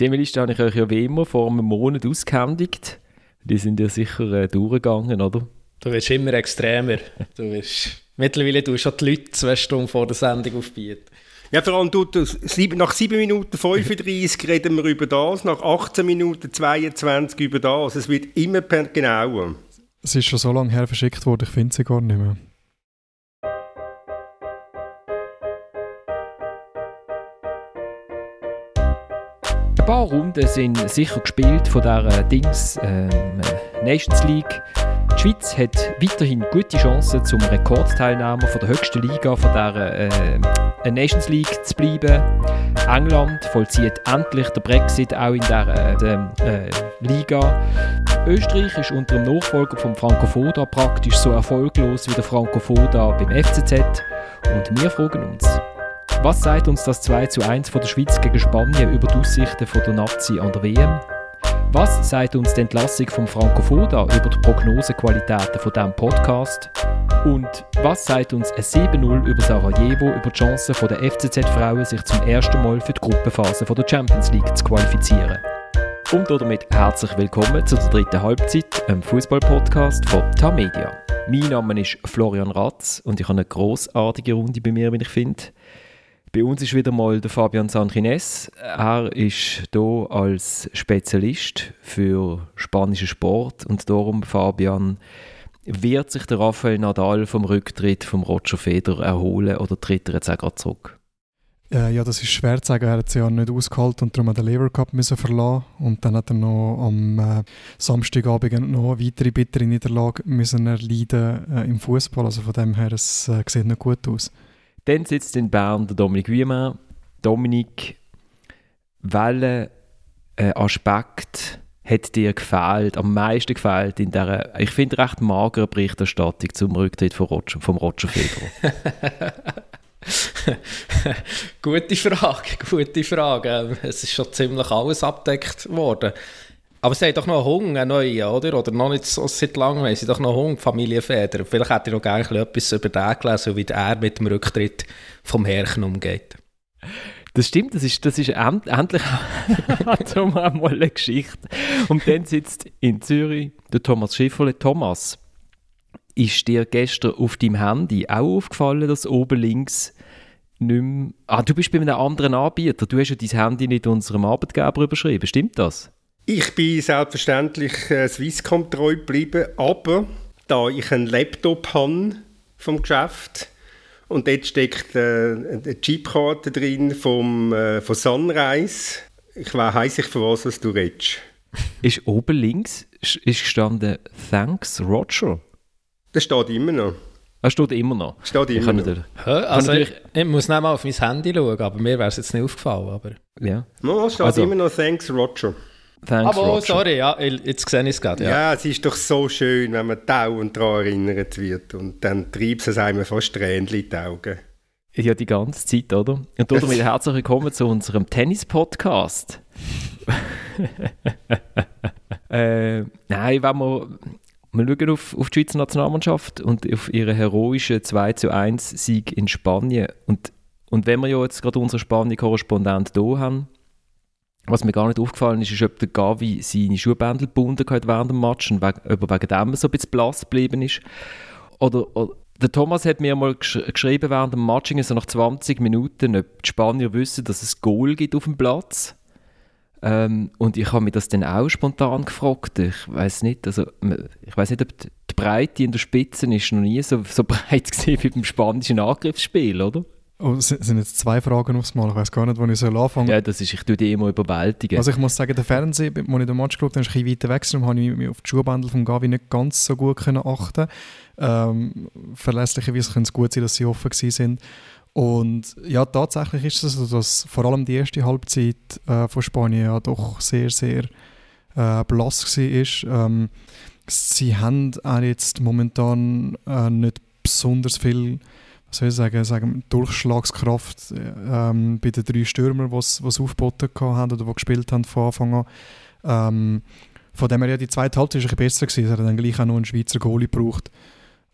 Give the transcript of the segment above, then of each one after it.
Die Liste habe ich euch ja wie immer vor einem Monat ausgehändigt. Die sind ja sicher äh, durchgegangen, oder? Du wirst immer extremer. Du wirst, mittlerweile du schon die Leute zwei Stunden vor der Sendung aufbieten. Ja, vor allem du, du, nach 7 Minuten 35 reden wir über das, nach 18 Minuten 22 über das. Es wird immer genauer. Es ist schon so lange her verschickt worden, ich finde sie gar nicht mehr. Ein paar Runden sind sicher gespielt von dieser Dings ähm, Nations League. Die Schweiz hat weiterhin gute Chancen, zum Rekordteilnehmer der höchsten Liga von dieser äh, Nations League zu bleiben. England vollzieht endlich den Brexit auch in dieser äh, Liga. Österreich ist unter dem Nachfolger von Franco Foda praktisch so erfolglos wie der Franco Foda beim FCZ. Und wir fragen uns, was sagt uns das 2 zu 1 von der Schweiz gegen Spanien über die Aussichten von der Nazi an der WM? Was sagt uns die Entlassung von Franco Foda über die Prognosequalitäten von diesem Podcast? Und was sagt uns ein 7-0 über Sarajevo über die Chancen der FCZ-Frauen, sich zum ersten Mal für die Gruppenphase der Champions League zu qualifizieren? Und damit herzlich willkommen zu der dritten Halbzeit, einem Fußball-Podcast von Tamedia. Mein Name ist Florian Ratz und ich habe eine großartige Runde bei mir, wie ich finde. Bei uns ist wieder mal der Fabian Sanchines. Er ist hier als Spezialist für spanischen Sport und darum, Fabian, wird sich der Rafael Nadal vom Rücktritt vom Roger Federer erholen oder tritt er jetzt auch gerade zurück? Äh, ja, das ist schwer zu sagen. Er hat es ja nicht ausgehalten und darum hat er den Lever Cup verlassen und dann hat er noch am äh, Samstagabend noch eine weitere bittere Niederlage müssen erleiden äh, im Fußball. Also von dem her, es sieht nicht gut aus. Dann sitzt in Bern der Dominik Wiemann. Dominik, welcher äh, Aspekt hat dir gefällt, am meisten gefällt in dieser, ich finde, recht mageren Berichterstattung zum Rücktritt von Roger, vom Roger Federer? gute Frage, gute Frage. Es ist schon ziemlich alles abdeckt worden. Aber sie haben doch noch einen Hunger, neuen, oder? Oder noch nicht so seit langem haben sie doch noch Hunger, Familie Feder. Vielleicht hätte ich noch gerne etwas über den gelesen, wie er mit dem Rücktritt vom Herrchen umgeht. Das stimmt, das ist, das ist end, endlich mal eine Geschichte. Und dann sitzt in Zürich der Thomas Schifferle. Thomas, ist dir gestern auf deinem Handy auch aufgefallen, dass oben links nicht mehr... Ah, du bist bei einem anderen Anbieter. Du hast ja dein Handy nicht unserem Arbeitgeber überschrieben. Stimmt das? Ich bin selbstverständlich äh, Swisscom treu geblieben, aber da ich einen Laptop habe vom Geschäft und dort steckt äh, eine Chipkarte drin vom, äh, von Sunrise, ich weiß nicht, von was was du redest. Ist oben links ist gestanden «Thanks, Roger». Das steht immer noch. Das steht immer noch? Steht immer noch. Nicht, also ich, ich, muss nicht mal auf mein Handy schauen, aber mir wäre es jetzt nicht aufgefallen. Aber. Ja. No, es steht also, immer noch «Thanks, Roger». Thanks, Aber oh, sorry, ja, jetzt sehe ich es gerade. Ja. ja, es ist doch so schön, wenn man dauernd daran erinnert wird. Und dann treibt es einem fast Tränchen in die Augen. Ja, die ganze Zeit, oder? Und damit herzlich willkommen zu unserem Tennis-Podcast. äh, nein, wenn wir, wir schauen auf, auf die Schweizer Nationalmannschaft und auf ihren heroischen 2 zu 1 Sieg in Spanien. Und, und wenn wir ja jetzt gerade unseren Spanien-Korrespondent hier haben, was mir gar nicht aufgefallen ist, ist, ob der Gavi seine Schuhbändel gebunden hat während dem Match und ob er wegen dem so ein bisschen blass geblieben ist. Oder, oder der Thomas hat mir mal gesch geschrieben während dem Matching, so nach 20 Minuten, ob die Spanier wissen, dass es Goal gibt auf dem Platz. Ähm, und ich habe mich das dann auch spontan gefragt. Ich weiß nicht, also ich weiß nicht, ob die Breite in der Spitze ist noch nie so, so breit gesehen wie beim spanischen Angriffsspiel, oder? Oh, es sind jetzt zwei Fragen aufs Mal. Ich weiß gar nicht, wo ich soll anfangen Ja, das ist, ich tue die immer überwältigen. Also ich muss sagen, der Fernseher, als ich den Match geschaut habe, ist ein bisschen weiter weg. Darum habe ich mich auf die Schuhbändel von Gavi nicht ganz so gut können achten ähm, Verlässlicherweise könnte es gut sein, dass sie offen sind. Und ja, tatsächlich ist es so, dass vor allem die erste Halbzeit äh, von Spanien ja doch sehr, sehr äh, blass war. Ähm, sie haben auch jetzt momentan äh, nicht besonders viel soll ich sagen, sagen Durchschlagskraft ähm, bei den drei Stürmern, die es aufgeboten haben oder die gespielt haben von Anfang an. Ähm, von dem her ja die zweite Halbzeit ist besser gewesen. Es hat dann gleich auch noch einen Schweizer Goalie gebraucht.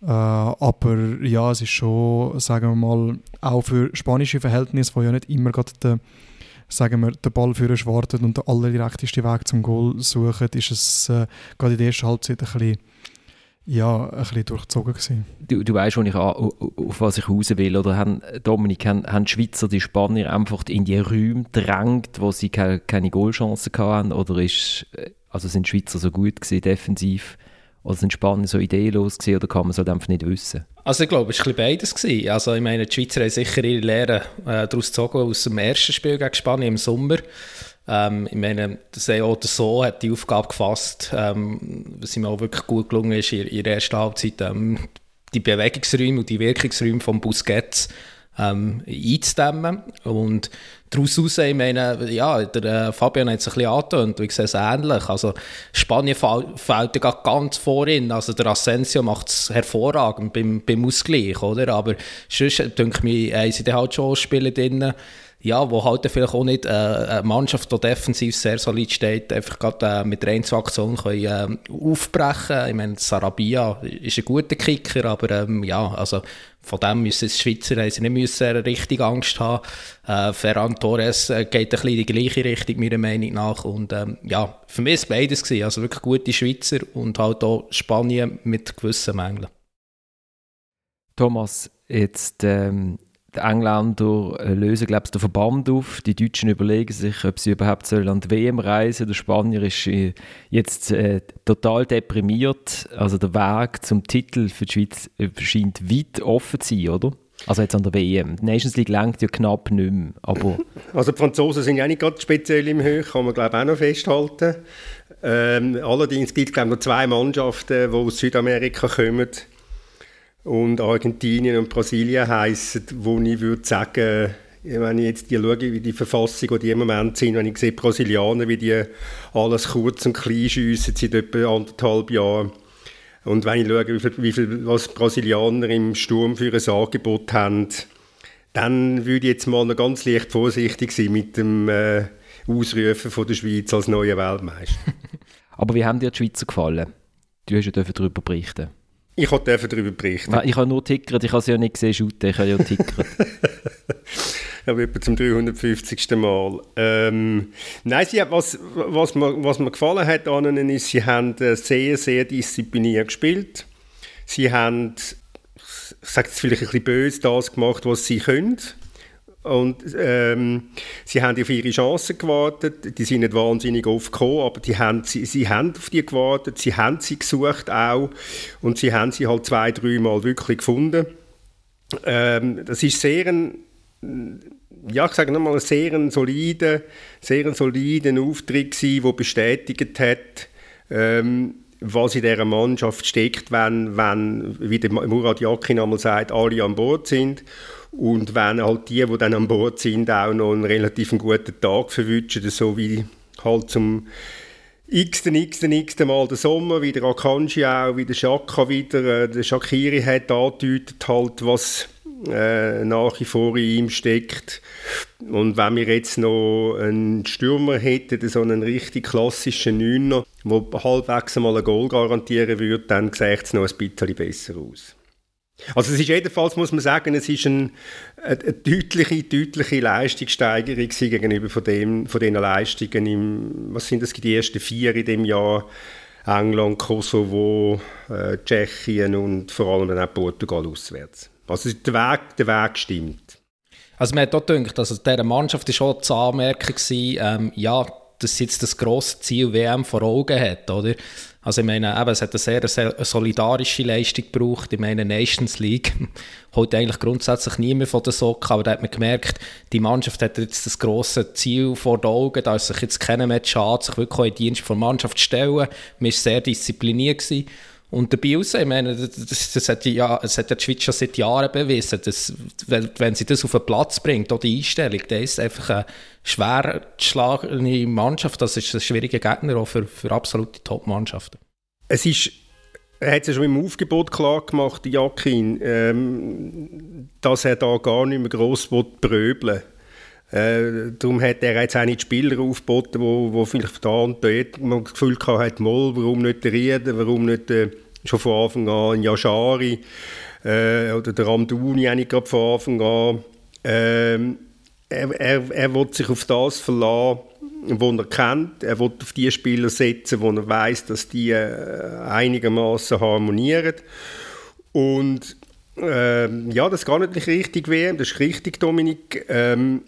Äh, aber ja, es ist schon, sagen wir mal, auch für spanische Verhältnisse, wo ja nicht immer gerade der, sagen wir, den Ball für wartet und der allerdirekteste Weg zum Goal suchen, ist es äh, gerade in der ersten Halbzeit ein bisschen, ja, ein bisschen durchzogen gewesen. Du, du weißt, ich, auf was ich raus will. Oder haben, Dominik, haben, haben die Schweizer die Spanier einfach in die Räume gedrängt, wo sie keine, keine Goalchancen hatten? Oder ist, äh, also sind die Schweizer so gut gewesen, defensiv? Oder sind Spanier so ideenlos gewesen, oder kann man es halt einfach nicht wissen? Also ich glaube, es war beides. Gewesen. Also ich meine, die Schweizer haben sicher ihre Lehre äh, daraus gezogen aus dem ersten Spiel gegen Spanien im Sommer. Ähm, ich meine, das auch so hat die Aufgabe gefasst, ähm, was ihm auch wirklich gut gelungen ist, in, in der ersten Halbzeit ähm, die Bewegungsräume und die Wirkungsräume von Busquets ähm, einzudämmen. Und daraus heraus, ich meine, ja, der äh, Fabian hat es ein bisschen angetönt, ich sehe es ähnlich. Also Spanien fällt ja ganz vorin, also der Asensio macht es hervorragend beim, beim Ausgleich, oder? Aber sonst, denke ich haben sie halt schon Spiele drin, ja, wo halt vielleicht auch nicht äh, eine Mannschaft, die defensiv sehr solid steht, einfach gerade äh, mit der Einzelaktion können, äh, aufbrechen. Ich meine, Sarabia ist ein guter Kicker, aber ähm, ja, also von dem müssen die Schweizer sie nicht müssen richtig Angst haben. Äh, Ferran Torres äh, geht ein bisschen in die gleiche Richtung, meiner Meinung nach. Und ähm, ja, für mich war es beides. Gewesen. Also wirklich gute Schweizer und halt auch Spanien mit gewissen Mängeln. Thomas, jetzt ähm, die Engländer äh, lösen, glaube ich, den Verband auf. Die Deutschen überlegen sich, ob sie überhaupt an die WM reisen Der Spanier ist äh, jetzt äh, total deprimiert. Also der Weg zum Titel für die Schweiz äh, scheint weit offen zu sein, oder? Also jetzt an der WM. Die Nations League lenkt ja knapp nicht mehr, aber... Also die Franzosen sind ja nicht gerade speziell im Höch, kann man glaube auch noch festhalten. Ähm, allerdings gibt es glaube noch zwei Mannschaften, die aus Südamerika kommen und Argentinien und Brasilien heißen, wo ich würde sagen, wenn ich jetzt die schaue, wie die Verfassung, die im Moment sind, wenn ich sehe Brasilianer, wie die alles kurz und klein schiessen seit etwa anderthalb Jahren. Und wenn ich schaue, wie viel, wie viel, was Brasilianer im Sturm für ein Angebot haben, dann würde ich jetzt mal noch ganz leicht vorsichtig sein mit dem äh, Ausrufen von der Schweiz als neuer Weltmeister. Aber wie haben dir die Schweizer gefallen? Du hast ja darüber berichten. Ich durfte darüber berichten. Nein, ich habe nur tickert, ich habe sie ja nicht gesehen, shooten, ich habe ja tickert. aber etwa zum 350. Mal. Ähm, nein, sie hat, was, was, mir, was mir gefallen hat an ihnen ist, sie haben sehr, sehr diszipliniert gespielt. Sie haben, ich sage jetzt vielleicht ein bisschen böse, das gemacht, was sie können. Und ähm, sie haben auf ihre Chancen gewartet. Die sind nicht wahnsinnig oft gekommen, aber die haben, sie, sie haben auf die gewartet. Sie haben sie gesucht auch. Und sie haben sie halt zwei, dreimal wirklich gefunden. Ähm, das ist sehr ein, ja, ich sage nochmal, sehr ein solider, sehr ein solider Auftritt gewesen, der bestätigt hat, ähm, was in dieser Mannschaft steckt, wenn, wenn wie der Murat Yakin einmal sagt, alle an Bord sind. Und wenn halt die, die dann an Bord sind, auch noch einen relativ guten Tag verwünschen, so wie halt zum x-ten, x-ten, x-ten Mal der Sommer, wie der Akanji auch, wie der Shaka wieder, äh, der Shakiri hat angedeutet halt, was äh, nach wie vor in ihm steckt. Und wenn wir jetzt noch einen Stürmer hätten, so einen richtig klassischen Neuner, der halbwegs mal ein Goal garantieren würde, dann sähe es noch ein bisschen besser aus. Also es ist jedenfalls, muss man sagen, es ist ein, eine, eine deutliche, deutliche Leistungssteigerung gegenüber von, dem, von den Leistungen im, was sind das, die ersten vier in dem Jahr, England, Kosovo, äh, Tschechien und vor allem dann auch Portugal auswärts. Also der Weg, der Weg stimmt. Also man hat auch gedacht, also dieser Mannschaft war schon die Anmerkung, ähm, ja, dass jetzt das grosse Ziel WM vor Augen hat, oder? Also ich meine, eben, es hat eine sehr, sehr solidarische Leistung gebraucht. Ich meine, Nations League holt eigentlich grundsätzlich niemand von der Socke, aber da hat man gemerkt, die Mannschaft hat jetzt das grosse Ziel vor den Augen, da ist sich jetzt keiner mehr schade, sich wirklich in den Dienst der Mannschaft zu stellen. Man war sehr diszipliniert gewesen. Und der Bielsa, ich meine, das, das, hat ja, das hat die Schweiz schon seit Jahren bewiesen, dass, wenn, sie das auf den Platz bringt, auch die Einstellung, dann ist einfach eine schwer geschlagene Mannschaft. Das ist ein schwieriger Gegner auch für, für absolute Top-Mannschaften. Es ist er hat es ja schon im Aufgebot klar gemacht, Jakin, ähm, dass er da gar nicht mehr gross bröbeln äh, darum hat er jetzt auch nicht Spieler aufgeboten, wo, wo vielleicht da und dort man das Gefühl hatte, mal, warum nicht der Rieden, warum nicht äh, schon von Anfang an ein Yashari äh, oder der Ramduni auch nicht von Anfang an. Ähm, er, er, er will sich auf das verlassen, was er kennt. Er will auf die Spieler setzen, wo er weiß, dass die äh, einigermaßen harmonieren. Und ähm, ja, das gar nicht richtig WM, das ist richtig, Dominik. Ähm,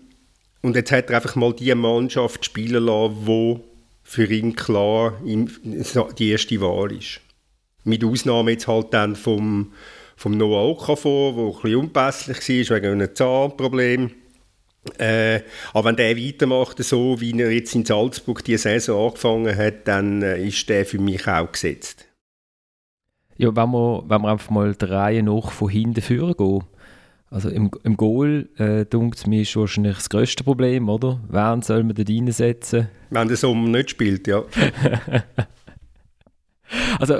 und jetzt hat er einfach mal die Mannschaft spielen lassen, wo für ihn klar die erste Wahl ist. Mit Ausnahme jetzt halt dann vom, vom Noah Okafor, der ein bisschen unpässlich war wegen einem Zahnproblem. Äh, aber wenn der weitermacht, so wie er jetzt in Salzburg die Saison angefangen hat, dann äh, ist der für mich auch gesetzt. Ja, wenn wir, wenn wir einfach mal der Reihe nach von hinten führen gehen. Also im, im Goal, äh, dunkt mir, ist wahrscheinlich das grösste Problem, oder? Wen soll man da reinsetzen? Wenn der Sommer nicht spielt, ja. Also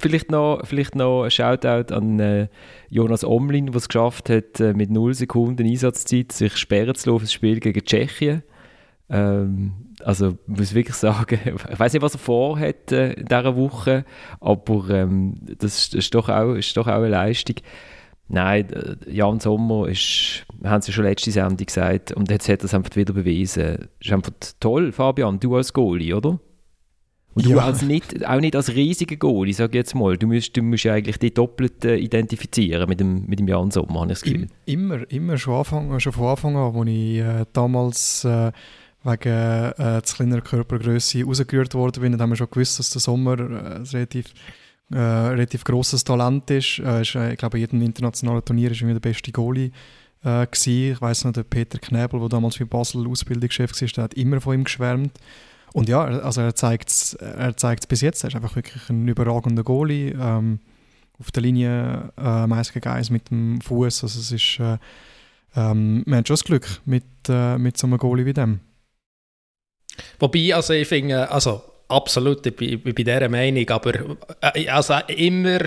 vielleicht noch, vielleicht noch ein Shoutout an äh, Jonas Omlin, der es geschafft hat, äh, mit 0 Sekunden Einsatzzeit sich sperren zu lassen für das Spiel gegen Tschechien. Ähm, also ich muss wirklich sagen, ich weiß nicht, was er vorhat äh, in dieser Woche, aber ähm, das, ist, doch auch, ist doch auch eine Leistung. Nein, Jan Sommer ist, wir haben es ja schon letzte Sendung gesagt, und jetzt hat er es einfach wieder bewiesen. Ist einfach toll, Fabian, du als Goalie, oder? Und du als nicht, auch nicht als riesiger Goalie, sag ich jetzt mal. Du musst, du musst ja eigentlich die doppelt äh, identifizieren mit dem, mit dem Jan Sommer, habe ich das Gefühl. immer, immer schon, Anfang, schon von Anfang an, als ich äh, damals äh, wegen äh, zu kleiner Körpergröße rausgerührt worden bin, dann haben wir schon gewusst, dass der Sommer äh, relativ, äh, relativ grosses Talent ist. Äh, ist äh, ich glaube, jedem internationalen Turnier er der beste Goalie äh. Ich weiß noch, der Peter Knebel, der damals für Basel Ausbildungschef war, der hat immer von ihm geschwärmt. Und ja, also er zeigt es er bis jetzt. Er ist einfach wirklich ein überragender Goalie. Ähm, auf der Linie äh, meist gegen mit dem Fuß. Also es ist, äh, ähm, wir haben schon das Glück mit, äh, mit so einem Goalie wie dem. Wobei, also ich finde, also absolut, ich bin, bei dieser Meinung, aber äh, also immer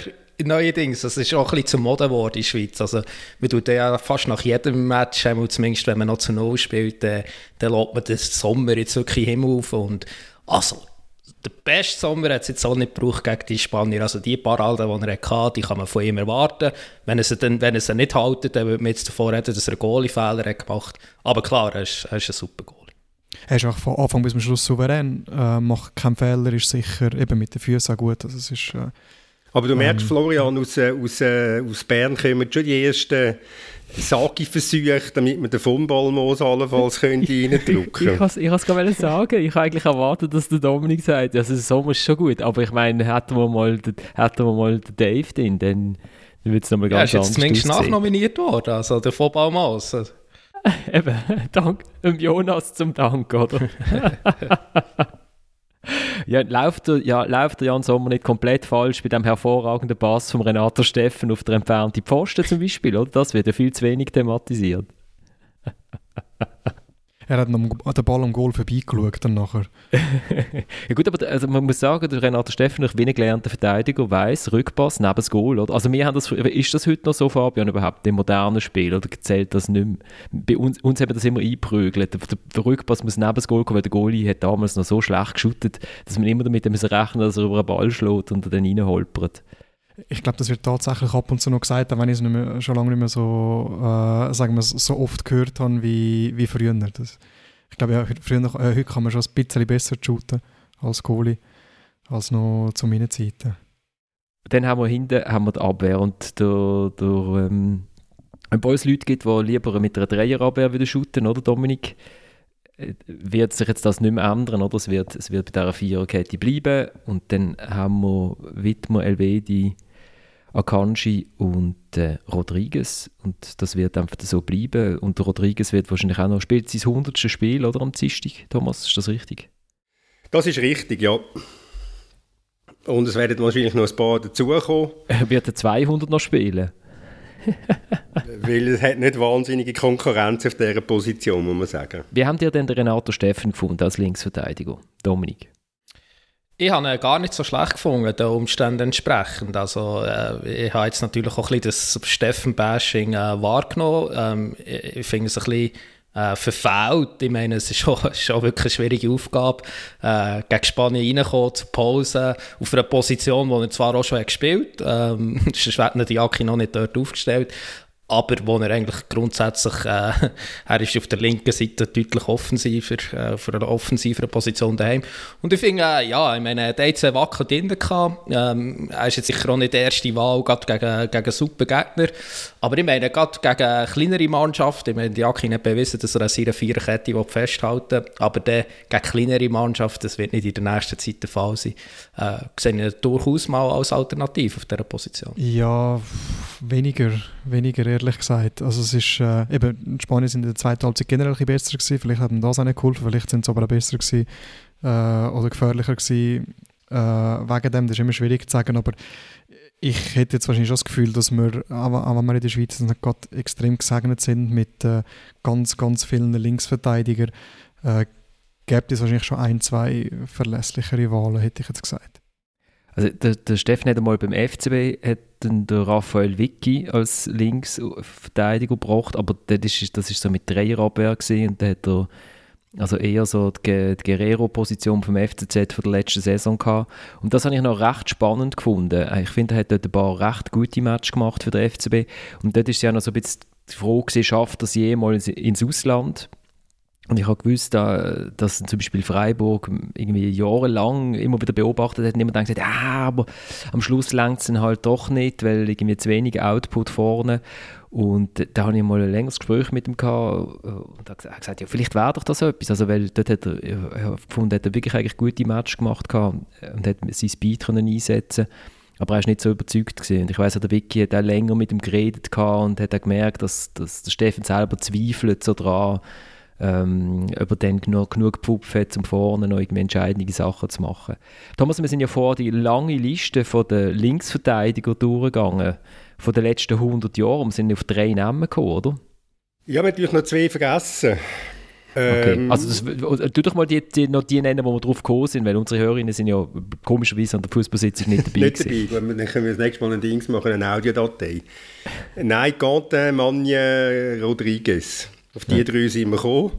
neuerdings, das ist auch ein bisschen zur Mode geworden in der Schweiz. Also, man tut ja fast nach jedem Match, zumindest wenn man noch zu Null spielt, dann, dann lässt man den Sommer jetzt wirklich Himmel auf. Und also, der beste Sommer hat es jetzt auch nicht gebraucht gegen die Spanier. Also die paar Alten, die er hatte, die kann man von ihm erwarten. Wenn er sie, dann, wenn er sie nicht haltet, dann würde man jetzt davor reden, dass er einen Goalie-Fehler gemacht hat. Aber klar, er ist, er ist ein super Goalie. Er ist auch von Anfang bis zum Schluss souverän, äh, macht keinen Fehler, ist sicher eben mit den Füßen auch gut. Also es ist, äh, aber du merkst, ähm, Florian, aus, äh, aus, äh, aus Bern kommen schon die ersten Sagi-Versuche, damit man den Fumballmoos allenfalls könnte reindrücken könnte. ich kann es gerade sagen. Ich habe eigentlich erwartet, dass der Dominik sagt, also Sommer ist schon gut. Aber ich meine, hätten wir mal, hätten wir mal den Dave drin, dann, dann wird es nochmal ganz ja, anders. Er ist jetzt zumindest nachnominiert worden, also der Fumballmoos. Eben, dank Jonas zum Dank, oder? Ja, läuft der, ja, läuft der Jan Sommer nicht komplett falsch bei dem hervorragenden Pass von Renato Steffen auf der entfernten Pfosten zum Beispiel, oder? Das wird ja viel zu wenig thematisiert. Er hat noch den Ball am Goal vorbeigeschaut dann nachher. ja gut, aber also man muss sagen, der Renato Steffen, ich wenig gelernter Verteidiger, weiß Rückpass neben das Goal. Oder? Also wir haben das, ist das heute noch so, Fabian, überhaupt im modernen Spiel? Oder zählt das nicht mehr? Bei uns, uns haben das immer einprügelt. Der, der, Rückpass muss neben das Goal kommen, weil der Goalie hat damals noch so schlecht geschüttet, dass man immer damit rechnen dass er über einen Ball schlägt und dann reinholpert ich glaube, das wird tatsächlich ab und zu noch gesagt, auch wenn ich es schon lange nicht mehr so, äh, sagen wir, so oft gehört habe wie, wie früher. Das, ich glaube, ja, früher, äh, heute kann man schon ein bisschen besser shooten als Goalie, als noch zu meinen Zeiten. Dann haben wir hinten haben wir die Abwehr und der, der ähm, Leute gibt, die lieber mit einer Dreierabwehr wieder shooten, oder Dominik? Äh, wird sich jetzt das nicht mehr ändern, oder? Es wird, es wird bei dieser Viererkette bleiben und dann haben wir Wittmer, Elvedi, Akanji und äh, Rodriguez. Und das wird einfach so bleiben. Und Rodriguez wird wahrscheinlich auch noch, spielt sein 100. Spiel oder am Dienstag, Thomas, ist das richtig? Das ist richtig, ja. Und es werden wahrscheinlich noch ein paar dazukommen. Er wird er 200 noch spielen? Weil es hat nicht wahnsinnige Konkurrenz auf dieser Position, muss man sagen. Wie haben dir denn den Renato Steffen gefunden als Linksverteidiger, Dominik? Ich habe ihn gar nicht so schlecht gefunden, den Umständen entsprechend. Also, äh, ich habe jetzt natürlich auch ein bisschen das Steffen-Bashing äh, wahrgenommen. Ähm, ich, ich finde es ein bisschen äh, verfehlt. Ich meine, es ist schon, schon wirklich eine schwierige Aufgabe, äh, gegen Spanien reinkommen, zu Pause, auf einer Position, die er zwar auch schon gespielt hat, ähm, sonst die Jacke noch nicht dort aufgestellt, aber wo er eigentlich grundsätzlich, äh, er ist auf der linken Seite deutlich offensiver, äh, für eine offensivere Position daheim. Und ich finde, äh, ja, ich meine, er hat zwei Wacken drin gehabt. Ähm, er ist jetzt sicher auch nicht die erste Wahl, gerade gegen, gegen super Gegner. Aber ich meine, gerade gegen kleinere Mannschaften, ich meine, die Jacki nicht bewiesen, dass er an seiner Viererkette festhalten will, aber der, gegen kleinere Mannschaften, das wird nicht in der nächsten Zeit der Fall sein, äh, sehe ich durchaus mal als Alternative auf dieser Position. Ja, weniger, weniger ehrlich gesagt. Also es ist, äh, eben, die Spanier sind in der zweiten Halbzeit generell ein besser gewesen, vielleicht hat ihnen das auch nicht geholfen, vielleicht sind sie aber auch besser gewesen äh, oder gefährlicher gewesen äh, wegen dem, das ist immer schwierig zu sagen, aber ich hätte jetzt wahrscheinlich schon das Gefühl, dass wir, auch wenn wir in der Schweiz gerade extrem gesegnet sind mit äh, ganz, ganz vielen Linksverteidigern, äh, gibt es wahrscheinlich schon ein, zwei verlässlichere Wahlen, hätte ich jetzt gesagt. Also der, der Steffen hat einmal beim FCB hat den Raphael Vicky als Linksverteidiger gebracht, aber das ist, das ist so mit Dreierabwehr gesehen und da hat er also eher so die, die Guerrero-Position vom FCZ von der letzten Saison gehabt. Und das habe ich noch recht spannend gefunden. Ich finde, er hat dort ein paar recht gute Matches gemacht für den FCB. Und dort ist ja noch so ein bisschen die Frage, schafft es jemals ins Ausland? Und ich habe gewusst, dass zum Beispiel Freiburg irgendwie jahrelang immer wieder beobachtet hat und immer gesagt, ah, aber am Schluss längt es dann halt doch nicht, weil irgendwie zu wenig Output vorne. Und da habe ich mal ein längeres Gespräch mit ihm gehabt und er hat gesagt, ja, vielleicht wäre doch das etwas. Also, weil dort hat er, er gefunden, hat er wirklich eigentlich gute Match gemacht und hat sein Speed können einsetzen aber er war nicht so überzeugt. Gewesen. Und ich weiß der Vicky hat auch länger mit ihm geredet und hat auch gemerkt, dass, dass der Steffen selber zweifelt so dran, ähm, ob er dann genug, genug Pfupf hat, um vorne noch irgendwie entscheidende Sachen zu machen. Thomas, wir sind ja vor die lange Liste von den Linksverteidiger durchgegangen, von den letzten 100 Jahren. Wir sind auf drei Namen gekommen, oder? Ja, wir haben natürlich noch zwei vergessen. Okay. Ähm, also das, tu doch mal die, die, noch die nennen, wo wir drauf gekommen sind, weil unsere Hörerinnen sind ja komischerweise an der Fußballsitzung nicht dabei Nicht dabei, dann können wir das nächste Mal ein Dings machen, eine Audiodatei. Nein, Quentin Magne Rodriguez. Auf die ja. drei sind wir gekommen.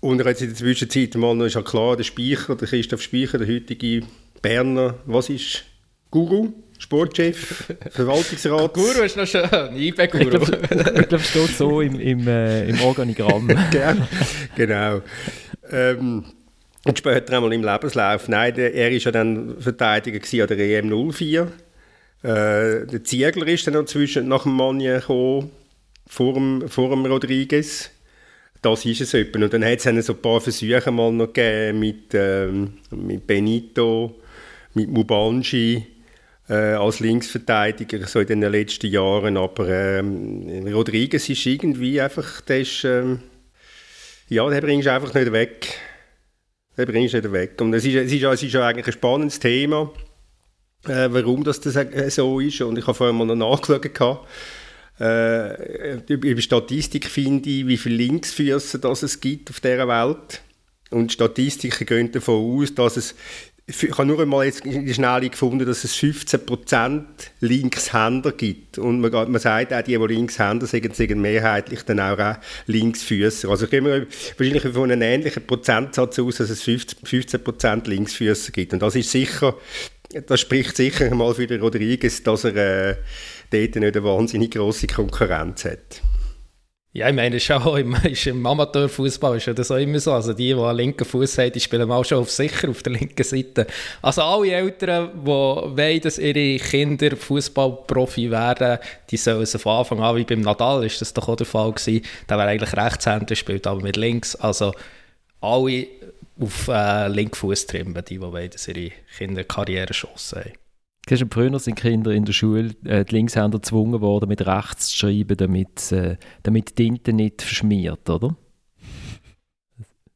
Und er hat in der Zwischenzeit mal noch, ist ja klar, der Speicher, der Christoph Speicher, der heutige Berner, was ist, Guru, Sportchef, Verwaltungsrat. Guru ist noch schön, IB-Guru. Ich glaube, glaub, es steht so im, im, äh, im Organigramm. genau. Ähm, und später einmal im Lebenslauf. Nein, der, er war ja dann Verteidiger an der EM 04. Äh, der Ziegler ist dann noch zwischen, nach dem Manje gekommen vor dem, vor dem Rodriguez. Das ist es etwa. Und dann hat es so ein paar Versuche mal noch gegeben mit, ähm, mit Benito, mit Mubanji äh, als Linksverteidiger so in den letzten Jahren. Aber ähm, Rodriguez ist irgendwie einfach, der ist, ähm, ja, den bringst du einfach nicht weg. Den bringst du nicht weg. Und es ist, es ist, ist eigentlich ein spannendes Thema, äh, warum das, das so ist. Und ich habe vorhin mal noch nachgeschaut äh, über Statistik finde ich, wie viele Linksfüße das es gibt auf dieser Welt. Und Statistiken gehen davon aus, dass es ich habe nur einmal jetzt Schnelle gefunden, dass es 15% Linkshänder gibt. Und man, man sagt auch, die, die Linkshänder sind, sind mehrheitlich dann auch, auch Linksfüßer. Also gehen wir wahrscheinlich von einem ähnlichen Prozentsatz aus, dass es 15% Linksfüßer gibt. Und das ist sicher, das spricht sicher mal für den Rodriguez, dass er äh, dort nicht eine wahnsinnig grosse Konkurrenz hat. Ja, ich meine, auch im, ist im Amateurfußball ist das auch immer so. Also die, die einen linken Fuß haben, die spielen auch schon auf sicher auf der linken Seite. Also alle Eltern, die wollen, dass ihre Kinder Fußballprofi werden, die sollen es von Anfang an, wie beim Nadal ist das doch auch der Fall gewesen, der wäre eigentlich Rechtshänder, spielt aber mit links. Also alle auf äh, linken Fuß trimmen, die, die wollen, dass ihre Kinder Karrierechancen haben. Gestern früher sind Kinder in der Schule, äh, die Linkshänder gezwungen worden, mit rechts zu schreiben, damit, äh, damit die Tinte nicht verschmiert, oder?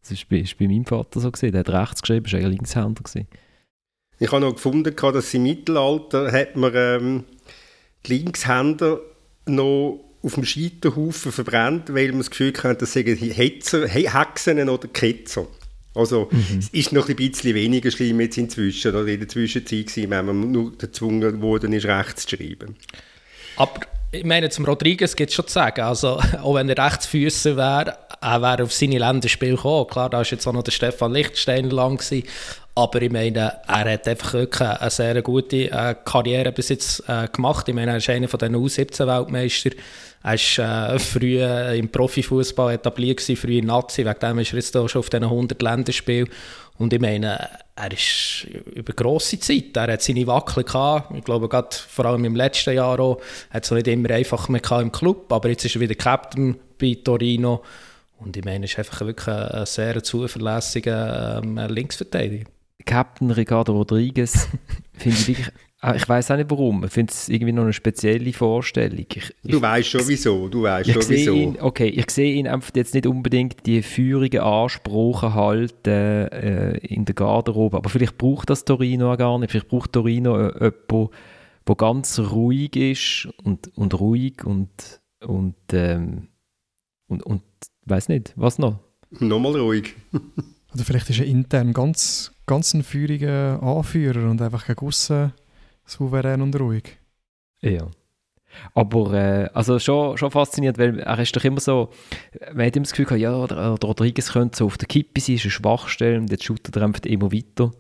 Das ist bei, bei meinem Vater so gesehen. Der hat rechts geschrieben, war eigentlich Linkshänder. Gewesen. Ich habe noch gefunden, dass im Mittelalter hat man ähm, die Linkshänder noch auf dem Scheiterhaufen verbrennt, weil man das Gefühl hatte, das seien Hexen oder Ketzer. Also mhm. es ist noch ein bisschen weniger schlimm jetzt inzwischen oder in der Zwischenzeit gewesen, wenn man nur gezwungen wurde, ist rechts zu schreiben. Aber ich meine, zum Rodriguez gibt es schon zu sagen. Also, auch wenn er Rechtsfüßer wäre, er wäre auf seine Länderspiele gekommen. Klar, da war jetzt auch noch der Stefan Lichtstein lang. Gewesen. Aber ich meine, er hat einfach wirklich eine sehr gute äh, Karriere bis jetzt äh, gemacht. Ich meine, er ist einer von den U17-Weltmeistern. Er war äh, früh im Profifußball etabliert, gewesen, früh in Nazi. Wegen dem ist er jetzt auch schon auf diesen 100 Länderspielen. Und ich meine, er ist über grosse Zeit, er hat seine Wackel gehabt. Ich glaube, gerade vor allem im letzten Jahr auch, hat es nicht immer einfach mehr im Club, aber jetzt ist er wieder Captain bei Torino. Und ich meine, er ist einfach wirklich ein sehr zuverlässiger ähm, Linksverteidiger. Captain Ricardo Rodriguez finde ich wirklich ich weiß auch nicht warum. Ich finde es irgendwie noch eine spezielle Vorstellung. Ich, du weißt schon wieso. Du weißt schon wieso. Ihn, okay, ich sehe ihn einfach jetzt nicht unbedingt die feurigen Ansprüche halten äh, in der Garderobe. Aber vielleicht braucht das Torino auch gar nicht. Vielleicht braucht Torino äh, jemanden, der ganz ruhig ist und, und ruhig und und ähm, und, und weiß nicht, was noch? Nochmal ruhig. Oder vielleicht ist er intern ganz, ganz ein feuriger Anführer und einfach gegen aussen souverän und ruhig. Ja. Aber äh, also schon, schon faszinierend, weil er ist doch immer so, man hat immer das Gefühl, ja, der, der Rodriguez könnte so auf der Kippe sein, ist eine Schwachstelle und jetzt shootet er einfach immer weiter.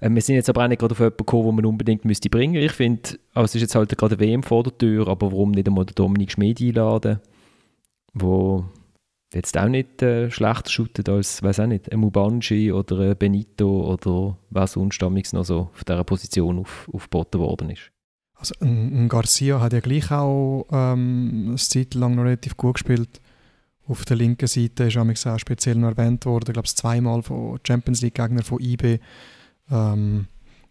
Äh, wir sind jetzt aber auch nicht gerade auf jemanden gekommen, den man unbedingt müsste bringen müsste. Ich finde, also es ist jetzt halt gerade WM vor der Tür, aber warum nicht einmal den Dominik Schmid einladen, wo jetzt auch nicht äh, schlechter shootet als, weiß auch nicht, ein Mubanji oder ein Benito oder wer sonst noch so auf dieser Position auf, aufgeboten worden ist. Also ein, ein Garcia hat ja gleich auch ähm, eine Zeit lang noch relativ gut gespielt. Auf der linken Seite ist auch speziell noch erwähnt worden, ich glaube zweimal von Champions League Gegner von IB. Ähm,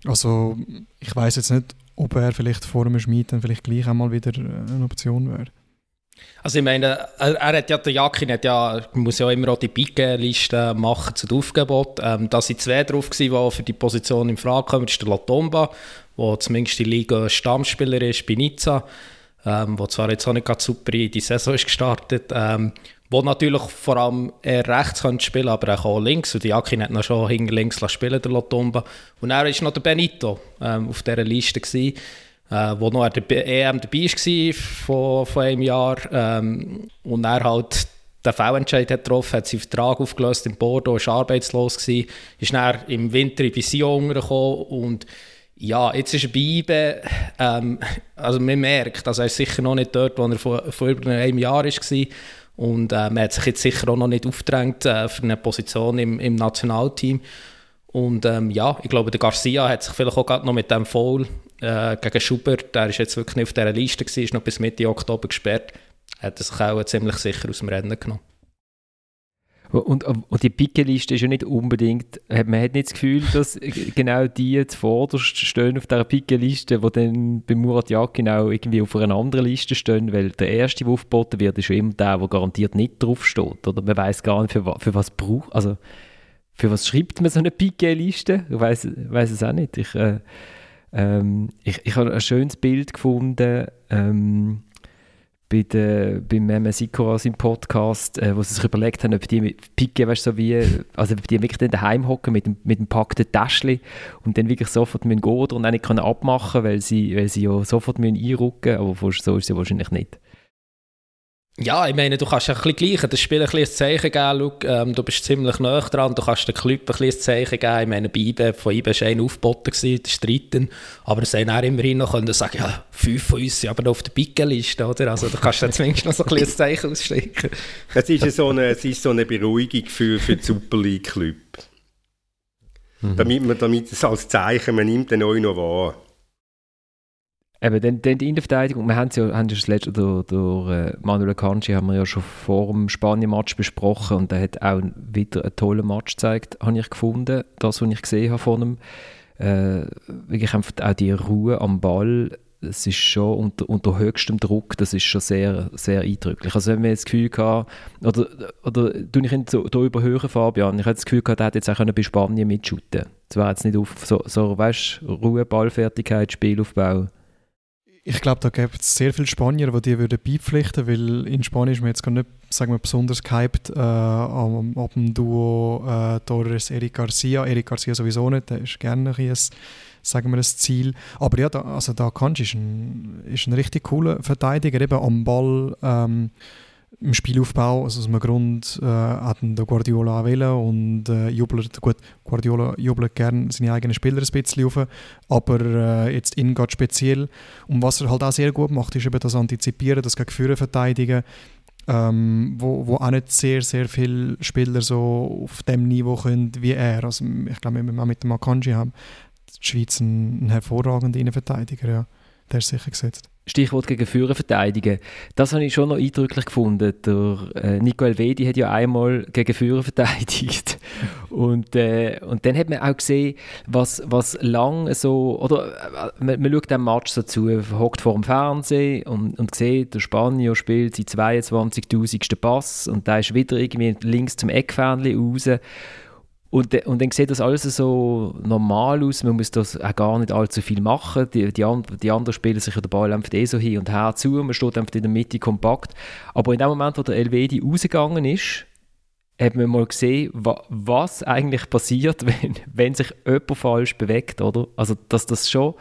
also ich weiß jetzt nicht, ob er vielleicht vor dem Schmied dann vielleicht gleich einmal wieder äh, eine Option wäre. Also ich meine, er, er hat ja, der Jakin hat ja, muss ja immer auch die Pike-Liste machen zu den Aufgeboten. Ähm, da sind zwei drauf gewesen, die für die Position in Frage kommen. Das ist der Latomba, der zumindest die Liga Stammspieler ist bei Nizza, ähm, wo zwar jetzt auch nicht ganz super in die Saison ist gestartet, ähm, wo natürlich vor allem eher rechts könnte spielen, aber auch links. Und die Jakin hat noch schon hinter links spielen, der Latomba. Und er ist noch der Benito ähm, auf dieser Liste gewesen äh, wo noch an der EM dabei war vor, vor einem Jahr ähm, und er halt den Fehlentscheid hat getroffen, hat seinen Vertrag aufgelöst in Bordeaux, war arbeitslos, gewesen, ist dann im Winter in Vision gekommen und ja, jetzt ist er bei IBE, ähm, also man merkt, also er ist sicher noch nicht dort, wo er vor, vor über einem Jahr war und äh, man hat sich jetzt sicher auch noch nicht aufgedrängt äh, für eine Position im, im Nationalteam und ähm, ja, ich glaube, der Garcia hat sich vielleicht auch gerade noch mit dem Foul äh, gegen Schubert, der ist jetzt wirklich nicht auf dieser Liste gewesen, ist noch bis Mitte Oktober gesperrt, hat er sich auch ziemlich sicher aus dem Rennen genommen. Und, und die Picke-Liste ist ja nicht unbedingt, man hat nicht das Gefühl, dass genau die zuvorderst stehen auf dieser Picke-Liste, die dann bei Murat Yakin auch irgendwie auf einer anderen Liste stehen, weil der erste, der aufgeboten wird, ist schon immer der, der garantiert nicht draufsteht. Oder man weiß gar nicht, für, für was braucht, also für was schreibt man so eine Picke-Liste? Ich weiß es auch nicht. Ich, äh, ähm, ich, ich habe ein schönes Bild gefunden ähm, bei der, beim Meme Sikoras im Podcast, äh, wo sie sich überlegt haben, ob die Picke, weißt, so wie, also ob die wirklich dann daheim hocken mit dem, mit dem packten Täschchen und dann wirklich sofort müssen gehen oder und dann nicht können abmachen, weil sie, weil sie ja sofort müssen einrücken, aber so ist ja wahrscheinlich nicht. Ja, ich meine, du kannst ein bisschen gleichen, das Spiel ein bisschen ein Zeichen geben, Schau, ähm, du bist ziemlich nah dran, du kannst den Club ein bisschen ein Zeichen geben, ich meine, bei IBE, von IBE war einer aufgeboten, der Streiten, aber sie haben auch immerhin noch können sagen, ja, fünf von uns sind aber noch auf der Pickeliste, oder? Also da kannst du zumindest noch so ein bisschen ein Zeichen ausstecken. Es ist so eine, es ist so eine Beruhigung für, für die Super League Club. Mhm. Damit man damit es als Zeichen, man nimmt den neu noch wahr. Eben, dann, dann die Innenverteidigung, wir haben es ja, haben das letzte, durch, durch äh, Manuel Kanji haben wir ja schon vor dem Spanien-Match besprochen und er hat auch wieder einen tollen Match gezeigt, habe ich gefunden, das, was ich gesehen habe von ihm. Äh, wirklich einfach auch die Ruhe am Ball, es ist schon unter, unter höchstem Druck, das ist schon sehr, sehr eindrücklich. Also wenn wir das Gefühl gehabt, oder, oder tue ich ihn so, da überhören, Fabian, ich hatte das Gefühl gehabt, er hätte jetzt auch bei Spanien mitschuten Das war jetzt nicht auf so, so weißt, Ruhe, Ballfertigkeit, Spielaufbau ich glaube, da gibt es sehr viele Spanier, die die würden beipflichten weil in Spanien ist man jetzt gar nicht sagen wir, besonders gehypt äh, ab, dem Duo äh, Torres Eric Garcia. Eric Garcia sowieso nicht, der ist gerne ein, sagen wir, ein Ziel. Aber ja, da, also da du, ist ein, ist ein richtig cooler Verteidiger, eben am Ball. Ähm, im Spielaufbau, also aus einem Grund äh, hat der Guardiola wählen und äh, jubelt, gut, Guardiola jubelt gerne seine eigenen Spieler ein bisschen auf, aber äh, jetzt ihn geht speziell. Und was er halt auch sehr gut macht, ist eben das Antizipieren, das gegen Führer verteidigen, ähm, wo, wo auch nicht sehr, sehr viele Spieler so auf dem Niveau können wie er. Also ich glaube, wenn wir mit dem Akanji haben, die Schweiz einen, einen hervorragenden Innenverteidiger, ja. Der ist sicher gesetzt. Stichwort gegen Führer verteidigen. Das habe ich schon noch eindrücklich gefunden. Der, äh, Nico Elvedi hat ja einmal gegen Führer verteidigt. und, äh, und dann hat man auch gesehen, was, was lang so, oder äh, man, man schaut dem Match so zu, hockt vor dem Fernsehen und, und sieht, der Spanier spielt seinen 22.000. Pass und da ist wieder irgendwie links zum Eckfernchen raus. Und, und dann sieht das alles so normal aus, man muss das auch gar nicht allzu viel machen. Die, die, die anderen spielen sich den Ball einfach eh so hin und her zu, man steht einfach in der Mitte kompakt. Aber in dem Moment, wo der Elvedi rausgegangen ist, hat man mal gesehen, wa, was eigentlich passiert, wenn, wenn sich jemand falsch bewegt, oder? Also, dass das schon,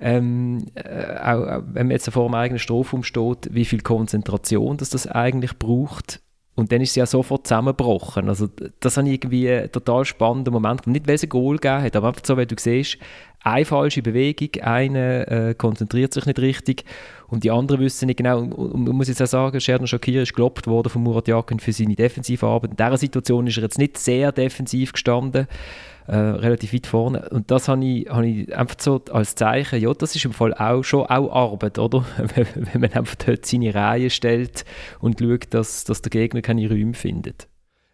ähm, äh, auch, wenn man jetzt vor dem eigenen Strafraum steht, wie viel Konzentration das, das eigentlich braucht, und dann ist sie ja sofort zusammengebrochen. Also das habe ich irgendwie einen total spannenden Moment. Nicht, weil es ein Goal gegeben hat, aber einfach so, weil du siehst, eine falsche Bewegung, einer äh, konzentriert sich nicht richtig und die anderen wissen nicht genau. Und, und man muss jetzt auch sagen, Sherdan Shakir ist gelobt worden von Murat Yakin für seine defensive Arbeit. In dieser Situation ist er jetzt nicht sehr defensiv gestanden äh, relativ weit vorne. Und das habe ich, hab ich einfach so als Zeichen, ja, das ist im Fall auch schon auch Arbeit, oder? Wenn man einfach dort seine Reihe stellt und schaut, dass, dass der Gegner keine Räume findet.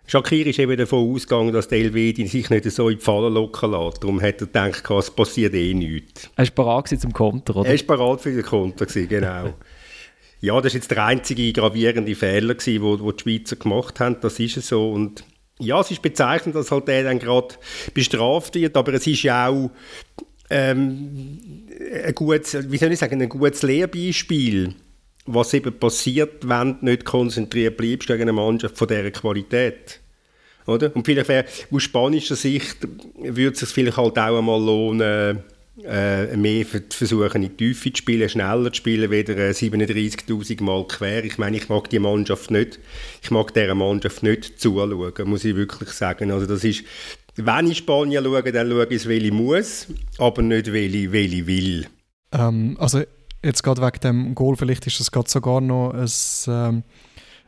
Shakir ist eben davon ausgegangen, dass der Elvedi sich nicht so in die Falle locken lässt. Darum hat er gedacht, es passiert eh nichts. Er war bereit zum Konter, oder? Er war bereit für den Konter, genau. ja, das war jetzt der einzige gravierende Fehler, den die Schweizer gemacht haben. Das ist es so. Und ja, es ist bezeichnend, dass halt der dann gerade bestraft wird, aber es ist ja auch ähm, ein gutes, wie soll ich sagen, ein gutes Lehrbeispiel, was eben passiert, wenn du nicht konzentriert bleibst gegen eine Mannschaft von dieser Qualität. Oder? Und vielleicht wäre, aus spanischer Sicht würde es sich vielleicht halt auch einmal lohnen, äh, mehr versuchen, in die Tiefe zu spielen, schneller zu spielen, wieder äh, 37'000 Mal quer. Ich meine, ich mag die Mannschaft nicht, ich mag dieser Mannschaft nicht zuschauen, muss ich wirklich sagen. Also das ist, wenn ich Spanien schaue, dann schaue ich es, weil ich muss, aber nicht, weil ich, weil ich will. Ähm, also jetzt gerade wegen dem Goal, vielleicht ist das gerade sogar noch ein... Ähm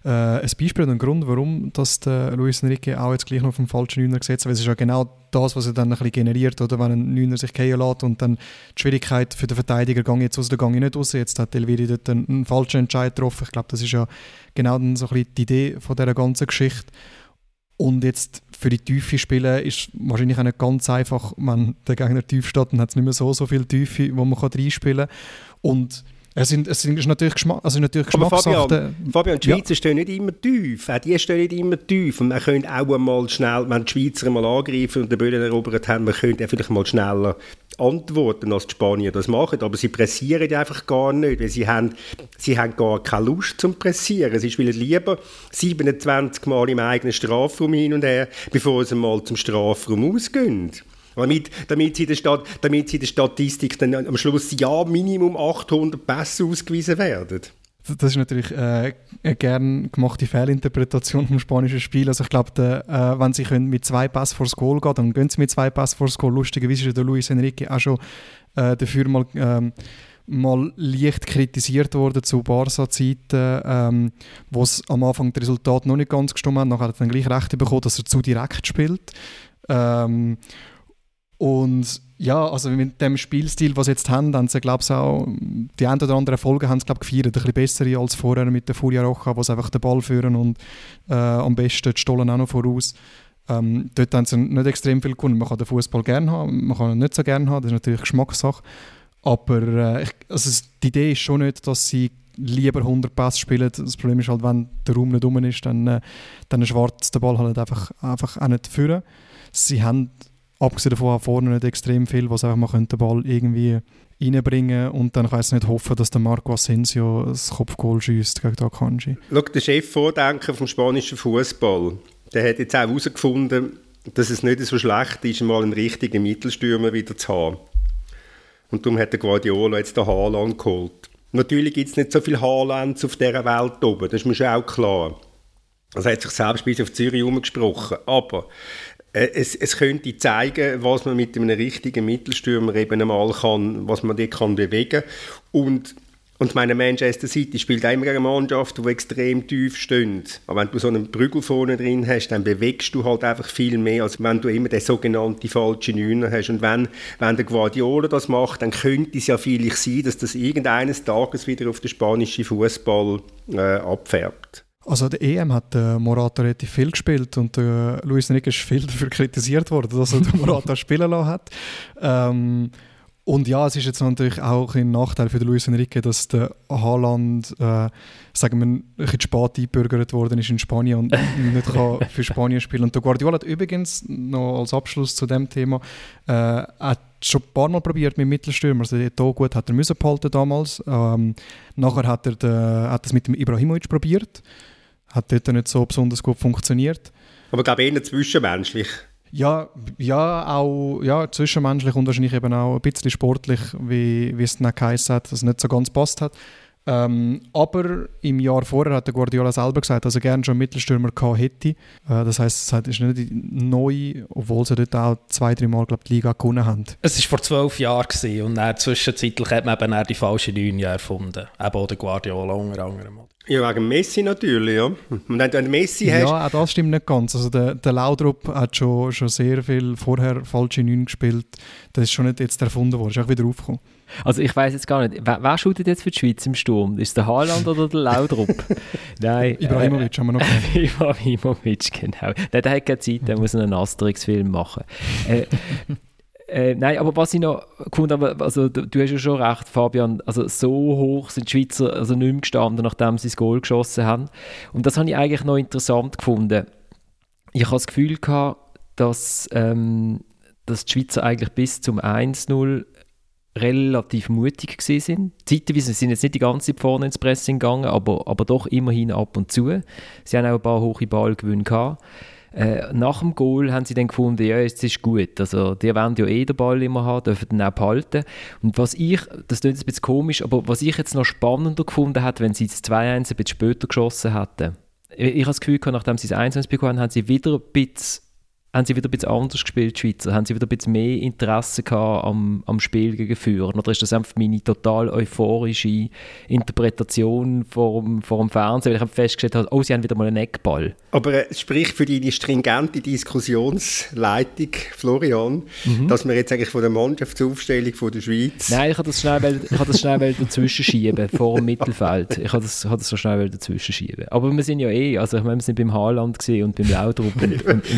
äh, ein Beispiel und ein Grund, warum dass der Luis Enrique auch jetzt gleich noch auf den falschen Neuner gesetzt hat. Es ist ja genau das, was er dann ein bisschen generiert, oder? wenn ein Neuner sich gehen lässt und dann die Schwierigkeit für den Verteidiger, gang jetzt raus, der gang nicht raus. Jetzt hat Elviri dort einen, einen, falschen Entscheid getroffen. Ich glaube, das ist ja genau dann so ein bisschen die Idee von dieser ganzen Geschichte. Und jetzt für die Tiefe spielen ist wahrscheinlich auch nicht ganz einfach, wenn der Gegner tief steht, dann hat es nicht mehr so, so viel Tiefe, wo man reinspielen kann. Und es, sind, es ist natürlich, Geschmack, also natürlich Geschmackssache. Fabian, Fabian, die Schweizer ja. stehen nicht immer tief. Auch die stehen nicht immer tief. Und man könnte auch einmal schnell, wenn die Schweizer mal angreifen und den Böllen erobert haben, man könnte vielleicht mal schneller antworten, als die Spanier das machen. Aber sie pressieren einfach gar nicht, weil sie haben, sie haben gar keine Lust zum Pressieren. Sie spielen lieber 27 Mal im eigenen Strafraum hin und her, bevor sie mal zum Strafraum ausgehen. Damit, damit, sie der damit sie der Statistik dann am Schluss ja Minimum 800 Pässe ausgewiesen werden. Das ist natürlich äh, eine gern gemachte Fehlinterpretation vom spanischen Spiel. Also ich glaube, äh, wenn sie können mit zwei Pass vors Goal gehen, dann gehen sie mit zwei Pass vors Goal. Lustigerweise ist der Luis Enrique auch schon äh, dafür mal, ähm, mal leicht kritisiert worden zu Barca-Zeiten, ähm, wo es am Anfang das Resultat noch nicht ganz gestimmt hat. Nachher hat er dann gleich Recht bekommen, dass er zu direkt spielt. Ähm, und ja, also mit dem Spielstil, was sie jetzt haben, haben sie, glaube ich, auch die ein oder andere Folge haben sie, glaube gefeiert. Ein bisschen bessere als vorher mit der Furia Rocha, wo sie einfach den Ball führen und äh, am besten die Stollen auch noch voraus. Ähm, dort haben sie nicht extrem viel gewonnen. Man kann den Fußball gerne haben, man kann ihn nicht so gerne haben, das ist natürlich Geschmackssache. Aber äh, ich, also die Idee ist schon nicht, dass sie lieber 100 Pässe spielen. Das Problem ist halt, wenn der Raum nicht rum ist, dann, äh, dann schwarz der Ball halt einfach, einfach auch nicht führen. Sie haben abgesehen davon vorne nicht extrem viel, was einfach mal den Ball irgendwie reinbringen und dann kann ich nicht hoffen, dass der Marco Asensio das Kopfgoal schießt gegen Akanji. Schau, der Chef-Vordenker vom spanischen Fußball, der hat jetzt auch herausgefunden, dass es nicht so schlecht ist, mal einen richtigen Mittelstürmer wieder zu haben. Und darum hat der Guardiola jetzt den Haaland geholt. Natürlich gibt es nicht so viele Haalands auf dieser Welt oben, das ist mir schon auch klar. Das hat sich selbst bis auf Zürich umgesprochen. Aber es, es, könnte zeigen, was man mit einem richtigen Mittelstürmer eben einmal kann, was man dort kann bewegen und und meine Manchester City spielt immer eine Mannschaft, die extrem tief steht. Aber wenn du so einen Prügel vorne drin hast, dann bewegst du halt einfach viel mehr, als wenn du immer den sogenannten falschen Neuner hast. Und wenn, wenn der Guardiola das macht, dann könnte es ja vielleicht sein, dass das irgendeines Tages wieder auf den spanischen Fußball äh, abfärbt. Also der EM hat äh, Morata relativ viel gespielt und äh, Luis Enrique ist viel dafür kritisiert worden, dass er den Morata spielen lassen hat. Ähm, und ja, es ist jetzt natürlich auch ein Nachteil für Luis Enrique, dass der Haaland, äh, sagen wir, ein bisschen spät eingebürgert worden ist in Spanien und nicht kann für Spanien spielen. Und der Guardiola hat übrigens noch als Abschluss zu dem Thema äh, hat schon ein paar Mal probiert mit Mittelstürmer. Also hier gut hat er müssen behalten damals. Ähm, nachher hat er de, hat es mit dem Ibrahimovic probiert, hat dort nicht so besonders gut funktioniert. Aber ich glaube eher zwischenmenschlich. Ja, ja, auch ja, zwischenmenschlich und wahrscheinlich eben auch ein bisschen sportlich, wie, wie es dann geheißen hat, dass es nicht so ganz passt hat. Ähm, aber im Jahr vorher hat der Guardiola selber gesagt, dass er gerne schon einen Mittelstürmer gehabt hätte. Äh, das heisst, es ist nicht neu, obwohl sie dort auch zwei, drei Mal glaub, die Liga gewonnen haben. Es war vor zwölf Jahren gewesen, und dann zwischenzeitlich hat man eben die falschen neun Jahre erfunden. Eben auch der Guardiola unter anderem. Ja, wegen Messi natürlich, ja. Und wenn du einen Messi hast... Ja, auch das stimmt nicht ganz. Also der, der Laudrup hat schon, schon sehr viel vorher falsche Neun gespielt. Das ist schon nicht jetzt erfunden worden, ist auch wieder aufgekommen. Also ich weiß jetzt gar nicht, wer, wer shootet jetzt für die Schweiz im Sturm? Ist es der Haaland oder der Laudrup? Nein. Ibrahimovic äh, haben wir noch Ibrahimovic, genau. Der, der hat keine Zeit, der muss einen Asterix-Film machen. Äh, äh, nein, aber was ich noch gefunden habe, also du, du, hast ja schon recht, Fabian, also so hoch sind die Schweizer also nicht mehr gestanden, nachdem sie das Goal geschossen haben. Und das habe ich eigentlich noch interessant gefunden. Ich habe das Gefühl gehabt, dass, ähm, dass die Schweizer eigentlich bis zum 1-0 relativ mutig sind. Zeitweise sind jetzt nicht die ganze Zeit vorne ins Pressing gegangen, aber, aber doch immerhin ab und zu. Sie haben auch ein paar hohe Ballgewinne gehabt. Äh, nach dem Goal haben sie dann gefunden, ja, jetzt ist gut. Also, die wollen ja eh den Ball immer haben, dürfen den auch behalten. Und was ich, das klingt ein bisschen komisch, aber was ich jetzt noch spannender gefunden hätte, wenn sie das 2-1 ein bisschen später geschossen hätten. Ich, ich habe das Gefühl, nachdem sie das 1-1 bekommen haben, haben sie wieder ein bisschen haben sie wieder ein bisschen anders gespielt, die Schweizer? Haben sie wieder ein bisschen mehr Interesse gehabt am, am Spiel gegen Führen? Oder ist das einfach meine total euphorische Interpretation vor dem, vor dem Fernsehen, weil ich festgestellt habe, oh, sie haben wieder mal einen Eckball? Aber äh, es spricht für deine stringente Diskussionsleitung, Florian, mhm. dass wir jetzt eigentlich von der Mannschaftsaufstellung von der Schweiz... Nein, ich habe das schnell, ich habe das schnell dazwischen schieben, vor dem Mittelfeld. Ich habe das, habe das so schnell dazwischen schieben. Aber wir sind ja eh, also ich meine, wir sind beim Haaland und beim Laudrup.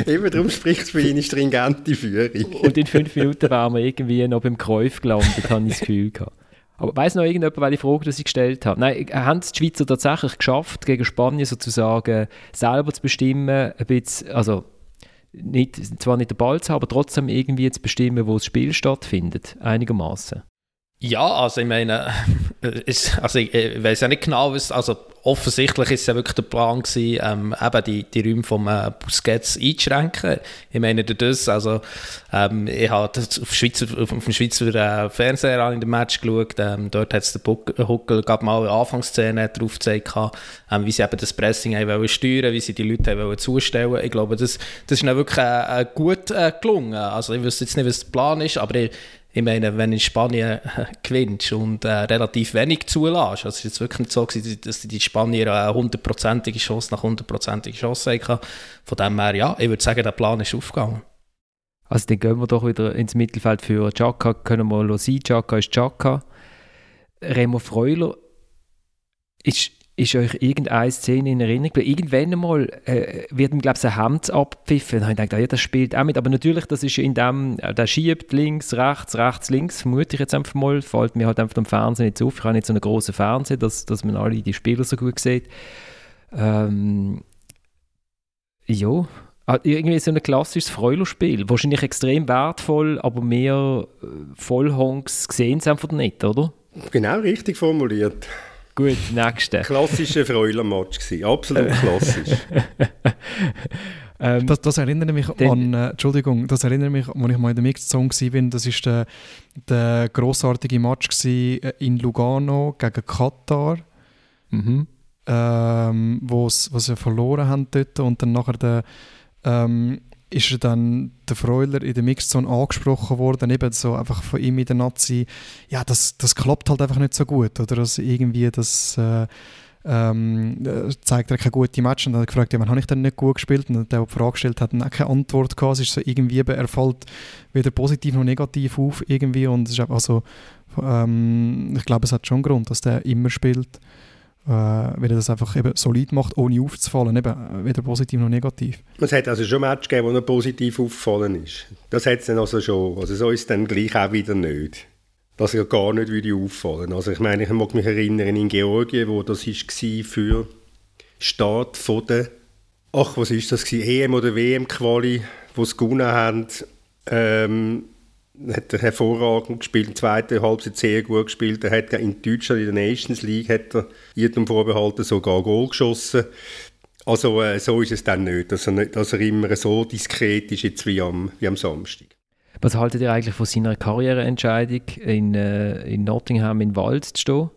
Immer darum spricht für eine stringente Führung. Und in fünf Minuten waren wir irgendwie noch beim Kräuf gelandet, habe ich das Gefühl gehabt. Aber weiß noch irgendjemand, welche Frage die ich gestellt habe? Nein, haben es die Schweizer tatsächlich geschafft, gegen Spanien sozusagen selber zu bestimmen, ein bisschen, also nicht, zwar nicht den Ball zu haben, aber trotzdem irgendwie zu bestimmen, wo das Spiel stattfindet, einigermaßen? Ja, also ich meine, ist, also ich, ich weiß ja nicht genau, was, also offensichtlich ist es ja wirklich der Plan gewesen, ähm, eben die, die Räume vom äh, Busquets einzuschränken. Ich meine das, also ähm, ich habe auf, Schweizer, auf dem Schweizer äh, Fernseher in dem Match geschaut, ähm, dort hat es der Huckel gerade mal eine Anfangsszene drauf gezeigt, ähm, wie sie eben das Pressing haben wollen steuern, wie sie die Leute haben wollen zustellen. Ich glaube, das, das ist ihnen wirklich äh, äh, gut äh, gelungen. Also ich wüsste jetzt nicht, was der Plan ist, aber ich, ich meine, wenn in Spanien äh, gewinnst und äh, relativ wenig zulässt, also es ist wirklich nicht so gewesen, dass die Spanier eine hundertprozentige Chance nach hundertprozentiger Chance hatten. Von dem her, ja, ich würde sagen, der Plan ist aufgegangen. Also dann gehen wir doch wieder ins Mittelfeld für Chaka, können wir sehen, Chaka ist Chaka. Remo Freuler ist ist euch irgendeine Szene in Erinnerung geblieben? Irgendwann einmal äh, wird ihm, glaube ich, ein Hemd abpfiffen. Habe ich gedacht, ah, ja, das spielt auch mit. Aber natürlich, das ist in dem, äh, der schiebt links, rechts, rechts, links, vermute ich jetzt einfach mal. Fällt mir halt einfach am Fernsehen nicht auf. Ich habe nicht so einen großen Fernseher, dass, dass man alle die Spieler so gut sieht. Ähm, ja, Ah, irgendwie so ein klassisches Freulerspiel. Wahrscheinlich extrem wertvoll, aber mehr äh, Vollhongs sehen sie einfach nicht, oder? Genau richtig formuliert. Gut, nächste. Klassischer Freuler-Match gewesen. Absolut klassisch. Ähm, das, das, erinnert mich an, äh, Entschuldigung, das erinnert mich, als ich mal in der Mixed Zone war, das war der, der grossartige Match äh, in Lugano gegen Katar, mhm. ähm, wo sie verloren haben dort und dann nachher der, ähm, ist er dann der Freuler in der Mixed Zone angesprochen worden, eben so einfach von ihm in der Nazi, ja, das, das klappt halt einfach nicht so gut, oder dass irgendwie das äh, ähm, äh, zeigt er keine gute Match und dann hat er gefragt, ja, wann habe ich denn nicht gut gespielt? Und der, der die Frage gestellt hat, hat keine Antwort gehabt. Es ist so irgendwie, er fällt weder positiv noch negativ auf irgendwie und es ist also, ähm, ich glaube, es hat schon einen Grund, dass der immer spielt, äh, weil er das einfach eben solid macht, ohne aufzufallen, eben weder positiv noch negativ. Es hat also schon Match gegeben, wo er positiv aufgefallen ist. Das hat es dann also schon, also so ist es dann gleich auch wieder nicht dass er gar nicht würde auffallen Also ich meine, ich mag mich erinnern in Georgien, wo das war für Start von der, ach was ist das EM oder WM-Quali, wo sie gewonnen haben, ähm, hat er hervorragend gespielt, der zweiten Halbzeit sehr gut gespielt. Er hat in Deutschland in der Nations League hat er jedem Vorbehalten sogar Goal geschossen. Also äh, so ist es dann nicht, dass er, nicht, dass er immer so diskret ist jetzt wie am, wie am Samstag. Was haltet ihr eigentlich von seiner Karriereentscheidung, in, äh, in Nottingham in Wald zu stehen?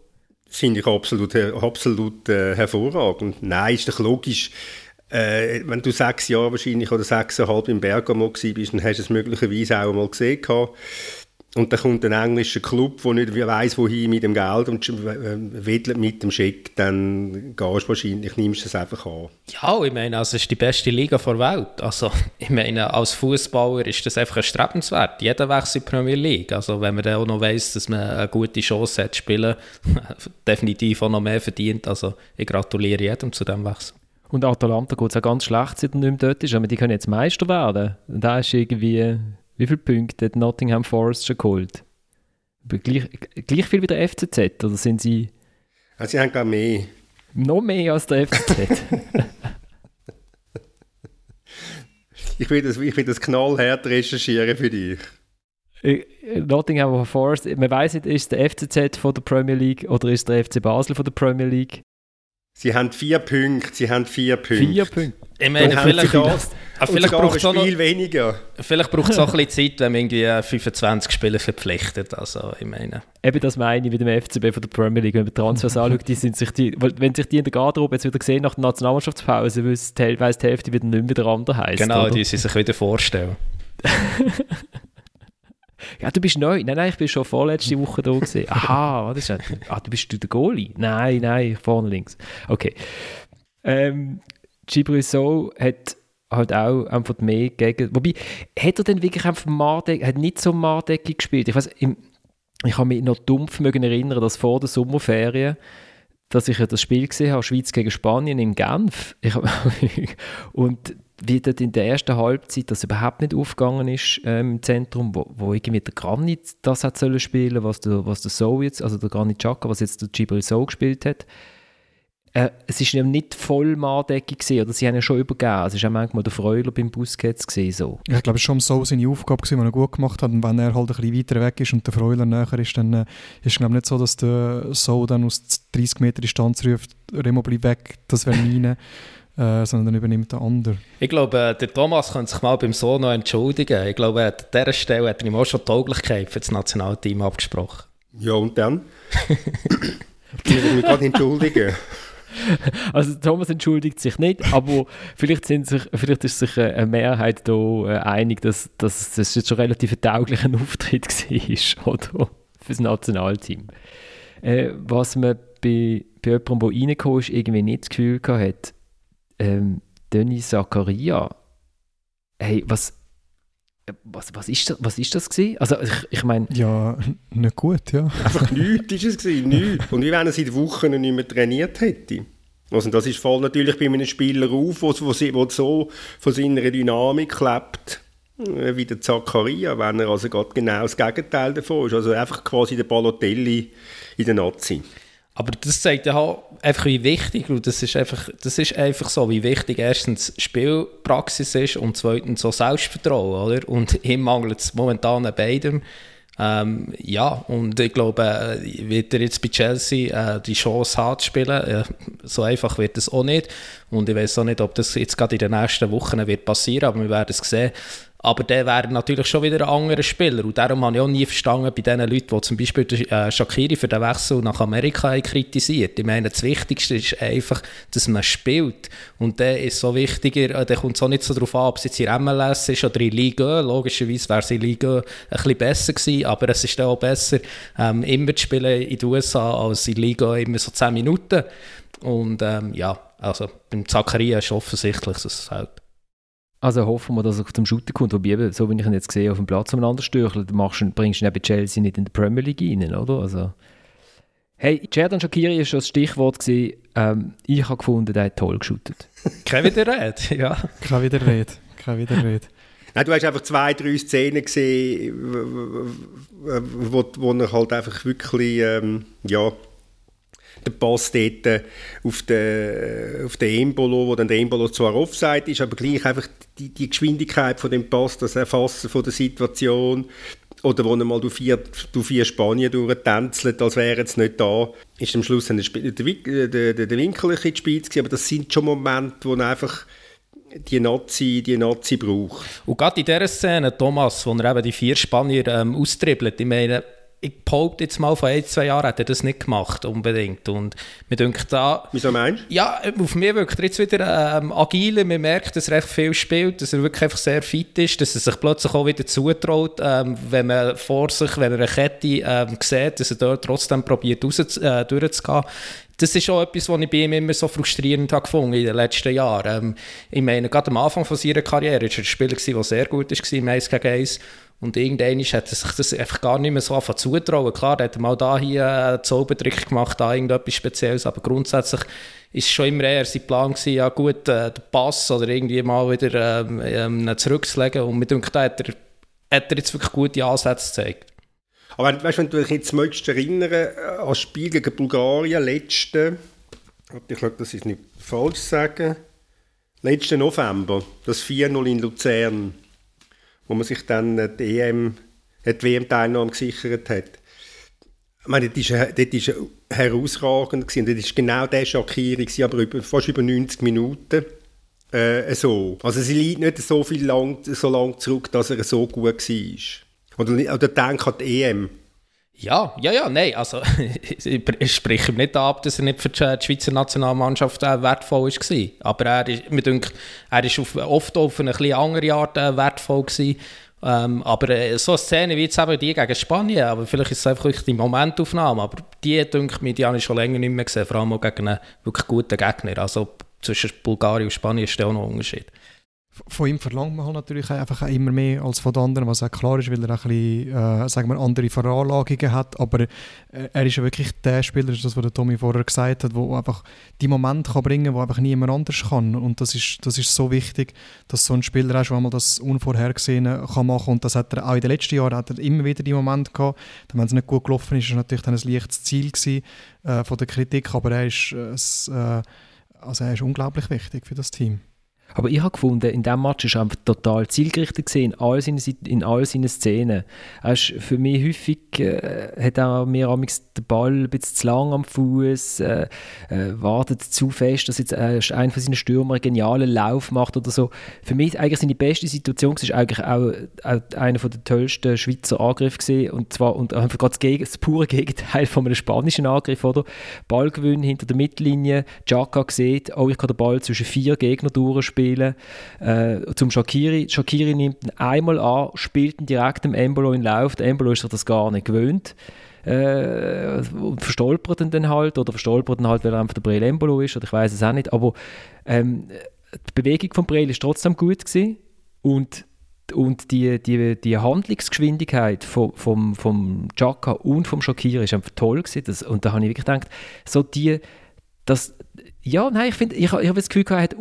Finde ich absolut, absolut äh, hervorragend. Nein, ist doch logisch. Äh, wenn du sechs Jahre wahrscheinlich oder sechseinhalb im Bergamo bist, dann hast du es möglicherweise auch mal gesehen gehabt. Und dann kommt ein englischer Club, der nicht weiß, wohin mit dem Geld und wedelt mit dem Scheck, dann gehst du wahrscheinlich, nimmst du es einfach an. Ja, ich meine, also es ist die beste Liga der Welt. Also, ich meine, als Fußballer ist das einfach erstrebenswert. Jeder wechselt in die Premier League. Also, wenn man dann auch noch weiss, dass man eine gute Chance hat zu spielen, definitiv auch noch mehr verdient. Also, ich gratuliere jedem zu diesem Wechsel. Und Atalanta geht es auch ganz schlecht, seit er nicht mehr dort ist. Aber die können jetzt Meister werden. Und da ist irgendwie wie viele Punkte hat Nottingham Forest schon geholt? Gleich, gleich viel wie der FCZ, oder sind sie... Also sie haben gar mehr. Noch mehr als der FCZ? ich, will das, ich will das knallhart recherchieren für dich. Äh, Nottingham Forest, man weiß nicht, ist der FCZ von der Premier League oder ist der FC Basel von der Premier League? Sie haben vier Punkte, sie haben vier Punkte. Vier Punkte. Ich meine, vielleicht, das, ah, vielleicht braucht es noch, weniger. Vielleicht braucht es auch ein bisschen Zeit, wenn man irgendwie 25 Spieler verpflichtet. Also, ich meine. Eben das meine ich mit dem FCB von der Premier League. Wenn man Transfers anschaut, die sind sich die, wenn sich die in der Garderobe jetzt wieder sehen nach der Nationalmannschaftspause, weiss die Hälfte wieder nicht mehr wieder anders heisst. Genau, oder? die sie sich wieder vorstellen. Ja, du bist neu. Nein, nein, ich bin schon vorletzte Woche da gewesen. Aha, was ist das? Ah, du bist du der Goalie? Nein, nein, vorne links. Okay. Ähm, Gibrissot hat halt auch einfach mehr gegen. Wobei, hat er denn wirklich einfach Mardecke, hat nicht so Mardecke gespielt? Ich weiß, ich kann mich noch dumpf mögen erinnern, dass vor der Sommerferien dass ich ja das Spiel gesehen habe, Schweiz gegen Spanien in Genf. Ich, und wie dort in der ersten Halbzeit das überhaupt nicht aufgegangen ist ähm, im Zentrum, wo, wo irgendwie der Granit das hat sollen spielen, was der, was der So jetzt, also der Granit Xhaka, was jetzt der Gibril So gespielt hat. Äh, es ist ja nicht voll Manndeckung gesehen, oder sie haben ja schon übergeben. Es ist auch manchmal der Freuler beim Busquets gesehen so. Ja, ich glaube, es war schon so seine Aufgabe gewesen, die er gut gemacht hat. Und wenn er halt ein bisschen weiter weg ist und der Freuler näher ist, dann äh, ist es glaube nicht so, dass der So dann aus 30 Meter Distanz ruft, Remo bleib weg, das wäre meine. Äh, sondern übernimmt der andere. Ich glaube, äh, der Thomas könnte sich mal beim Sohn noch entschuldigen. Ich glaube, an dieser Stelle hat er ihm auch schon Tauglichkeit für das Nationalteam abgesprochen. Ja, und dann? ich will mich gerade entschuldigen. Also Thomas entschuldigt sich nicht, aber vielleicht, sind sich, vielleicht ist sich eine Mehrheit da äh, einig, dass, dass das jetzt schon relativ ein tauglicher Auftritt war, oder? Für das Nationalteam. Äh, was man bei, bei jemandem, der reingekommen ist, irgendwie nicht das Gefühl hatte, ähm, Denis Zakaria, hey, was, was, was, ist das, was ist das gewesen? Also ich, ich meine... Ja, nicht gut, ja. Einfach nichts ist es gewesen, nichts. Und wie wenn er seit Wochen nicht mehr trainiert hätte. Also das ist voll natürlich bei einem Spieler auf, wo, wo, wo so von seiner Dynamik lebt, äh, wie der Zakaria, wenn er also gerade genau das Gegenteil davon ist. Also einfach quasi der Balotelli in der Nazi. Aber das zeigt ja auch einfach, wie wichtig, und das ist einfach, das ist einfach so, wie wichtig erstens Spielpraxis ist und zweitens so Selbstvertrauen, oder? Und ihm mangelt es momentan an beidem. Ähm, ja, und ich glaube, äh, wird er jetzt bei Chelsea äh, die Chance hat zu spielen, äh, so einfach wird es auch nicht. Und ich weiß auch nicht, ob das jetzt gerade in den nächsten Wochen wird passieren, aber wir werden es sehen. Aber der wäre natürlich schon wieder ein anderer Spieler. Und darum habe ich auch nie verstanden bei den Leuten, die zum Beispiel äh, Shakiri für den Wechsel nach Amerika kritisiert. Ich meine, das Wichtigste ist einfach, dass man spielt. Und der ist so wichtiger, äh, der kommt so nicht so darauf an, ob es jetzt in MLS ist oder in Liga. Logischerweise wäre es in Liga ein bisschen besser gewesen, aber es ist dann auch besser, ähm, immer zu spielen in den USA als in Liga immer so 10 Minuten. Und ähm, ja, also beim Zakaria ist offensichtlich, dass es halt also hoffen wir, dass er zum Shooter kommt. Wobei eben, so wie ich ihn jetzt sehe, auf dem Platz umeinander stürchelt, machst, bringst du ihn bei Chelsea nicht in die Premier League rein, oder? Also, hey, Cerdan Shakiri war schon das Stichwort. Gewesen. Ähm, ich habe gefunden, der hat toll geshootet. Kein Widerrede, ja. Kein Widerrede, kein Widerrede. Nein, du hast einfach zwei, drei Szenen gesehen, wo, wo er halt einfach wirklich, ähm, ja, der Pass dort äh, auf den, auf den Embolo, wo dann der Embolo zwar offside ist, aber gleich einfach die, die Geschwindigkeit von dem Pass, das Erfassen von der Situation, oder wo er mal durch vier, durch vier Spanien durchtänzelt, als wäre es nicht da, ist am Schluss der, der, der, der Winkel ein bisschen aber das sind schon Momente, wo einfach die Nazi, die Nazi braucht. Und gerade in dieser Szene, Thomas, wo er eben die vier Spanier ähm, austribbelt, ich meine, ich behaupte jetzt mal, vor ein, zwei Jahren hat er das nicht gemacht, unbedingt. Und mir denkt da... Wieso meinst du? Ja, auf mich wirkt er jetzt wieder ähm, agil. Man merkt, dass er recht viel spielt, dass er wirklich einfach sehr fit ist, dass er sich plötzlich auch wieder zutraut, ähm, wenn man vor sich, wenn er eine Kette ähm, sieht, dass er dort trotzdem probiert, raus, äh, durchzugehen das ist auch etwas, was ich bei ihm immer so frustrierend habe gefunden in den letzten Jahren. Ähm, ich meine, gerade am Anfang von seiner Karriere war er ein Spieler, der sehr gut war im 1 gegen 1. Und irgendwann hat er sich das einfach gar nicht mehr so anfangen zutrauen. Klar, er hat mal da hier einen Zaubertrick gemacht, da irgendetwas Spezielles, aber grundsätzlich ist schon immer eher sein Plan gewesen, ja gut, äh, den Pass oder irgendwie mal wieder ähm, ähm, zurückzulegen. Und mit dem da hat er, hat er jetzt wirklich gute Ansätze gezeigt. Aber weißt, wenn du dich jetzt möchtest erinnern äh, an das Spiel gegen Bulgarien, letzten, ich glaube, das ist nicht falsch sagen, letzten November, das 4-0 in Luzern wo man sich dann die EM, die WM-Teilnahme gesichert hat. Ich meine, das war, das herausragend. Gewesen. Das war genau der Shakiri, aber über, fast über 90 Minuten. Äh, so. Also sie liegt nicht so viel lang, so lang zurück, dass er so gut war. Oder, oder denk an die EM. Ja, ja, ja, nein, also ich spreche ihm nicht ab, dass er nicht für die Schweizer Nationalmannschaft äh, wertvoll war. Aber er ist, mir denkt, er ist auf, oft auf eine etwas andere Art äh, wertvoll gewesen. Ähm, aber äh, so eine Szene wie jetzt eben die gegen Spanien, aber vielleicht ist es einfach die Momentaufnahme, aber die, denke ich, die habe ich schon länger nicht mehr gesehen, vor allem auch gegen einen wirklich guten Gegner. Also zwischen Bulgarien und Spanien ist da auch noch ein Unterschied von ihm verlangt man halt natürlich einfach immer mehr als von den anderen, was auch klar ist, weil er ein bisschen, äh, sagen wir, andere Veranlagungen hat, aber er ist ja wirklich der Spieler, das was der Tommy vorher gesagt hat, der einfach die Momente kann bringen kann, die einfach niemand anders kann. Und das ist, das ist so wichtig, dass so ein Spieler auch schon einmal das Unvorhergesehene kann machen. Und das hat er auch in den letzten Jahren hat er immer wieder die Momente gehabt, wenn es nicht gut gelaufen ist, ist natürlich dann ein leichtes Ziel gewesen, äh, von der Kritik, aber er ist, äh, also er ist unglaublich wichtig für das Team. Aber ich habe gefunden, in diesem Match ist er einfach total zielgerichtet in all seinen, in all seinen Szenen. Er ist für mich häufig, äh, hat er mir den Ball ein bisschen zu lang am Fuß, äh, äh, wartet zu fest, dass jetzt äh, ein von seinen Stürmer einen genialen Lauf macht oder so. Für mich eigentlich seine beste Situation war eigentlich auch, auch einer der tollsten Schweizer Angriffe und zwar und einfach gerade das, das, pure Gegenteil von einem spanischen Angriff, oder? Ballgewinn hinter der Mittellinie, Jaka sieht, oh, ich kann den Ball zwischen vier Gegner durchspielen spielen. Äh, zum Shakiri. Shakiri nimmt ihn einmal an, spielt ihn direkt dem Embolo in Lauf. Der Embolo ist sich das gar nicht gewöhnt. Äh, und verstolpert ihn dann halt, oder verstolpert ihn halt, weil er einfach der Breel Embolo ist, oder ich weiß es auch nicht. Aber ähm, die Bewegung von Breel ist trotzdem gut gewesen. Und und die, die, die Handlungsgeschwindigkeit vom, vom, vom Chaka und vom Shakira ist einfach toll gewesen. Das, und da habe ich wirklich gedacht, so die, das, ja, nein, ich finde, ich, ich habe das Gefühl gehabt,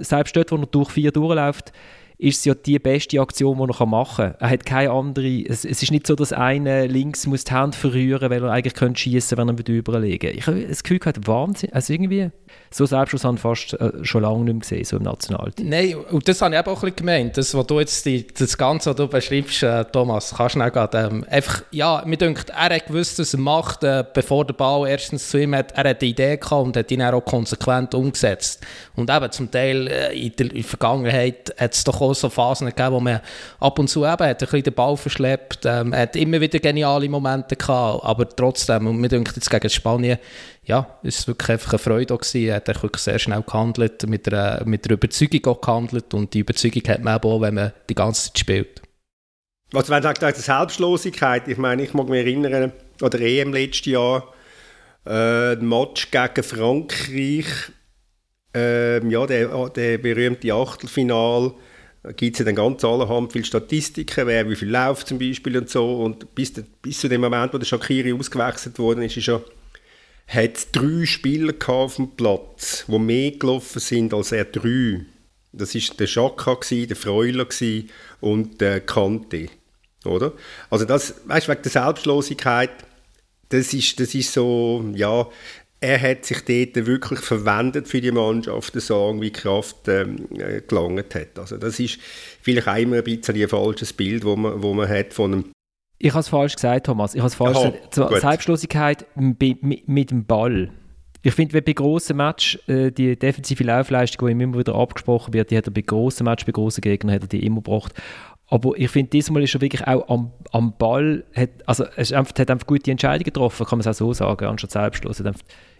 selbst dort, wo er durch vier durchläuft, ist es ja die beste Aktion, die er machen kann. Er hat keine andere, es, es ist nicht so, dass einer links muss die Hand verrühren, weil er eigentlich könnte schießen, wenn er mit überlegen. Ich habe das Gefühl gehabt, Wahnsinn, also irgendwie so Selbstschluss habe ich fast äh, schon lange nicht mehr gesehen, so im Nationalteam. Nein, und das habe ich auch ein gemeint, das, was du jetzt, die, das Ganze, was du beschreibst, äh, Thomas, kannst du schnell gehen, ähm, einfach, ja, mir denkt, er hat gewusst, was er macht, äh, bevor der Ball erstens zu ihm hat, er hat die Idee gehabt und hat ihn auch konsequent umgesetzt. Und eben zum Teil äh, in der Vergangenheit hat es doch auch so Phasen gegeben, wo man ab und zu eben hat ein bisschen den Ball verschleppt, ähm, hat immer wieder geniale Momente gehabt, aber trotzdem, und mir denkt jetzt gegen Spanien, ja, es war wirklich einfach eine Freude gewesen. Er hat wirklich sehr schnell gehandelt, mit einer, mit einer Überzeugung auch gehandelt und die Überzeugung hat man auch, wenn man die ganze Zeit spielt. Also wenn du sagst, Selbstlosigkeit, ich meine, ich mag mich erinnern, oder EM letztes Jahr, äh, Match gegen Frankreich, äh, ja, der, der berühmte Achtelfinal, da gibt es ja dann ganz allerhand viele Statistiken, wer wie viel läuft zum Beispiel und so. Und bis, bis zu dem Moment, wo der Shakiri ausgewechselt wurde, ist, ist ja hat drei Spieler auf dem Platz, die mehr gelaufen sind als er drei. Das war der Schaka, der Freuler und der Kante. Oder? Also das, weißt, wegen der Selbstlosigkeit, das ist, das ist so, ja, er hat sich dort wirklich verwendet für die Mannschaft, so wie Kraft ähm, äh, gelangt hat. Also das ist vielleicht immer ein bisschen ein falsches Bild, wo man, wo man hat von einem ich habe es falsch gesagt, Thomas. Ich habe es falsch Aha, gesagt. Selbstlosigkeit mit, mit, dem Ball. Ich finde, wenn bei grossen Matches äh, die defensive Laufleistung, die ihm immer wieder abgesprochen wird, die hat er bei grossen Matches, bei grossen Gegnern, hat er die immer gebracht. Aber ich finde, diesmal ist er wirklich auch am, am Ball, hat, also er hat einfach gute Entscheidungen getroffen, kann man es auch so sagen, anstatt selbstlos.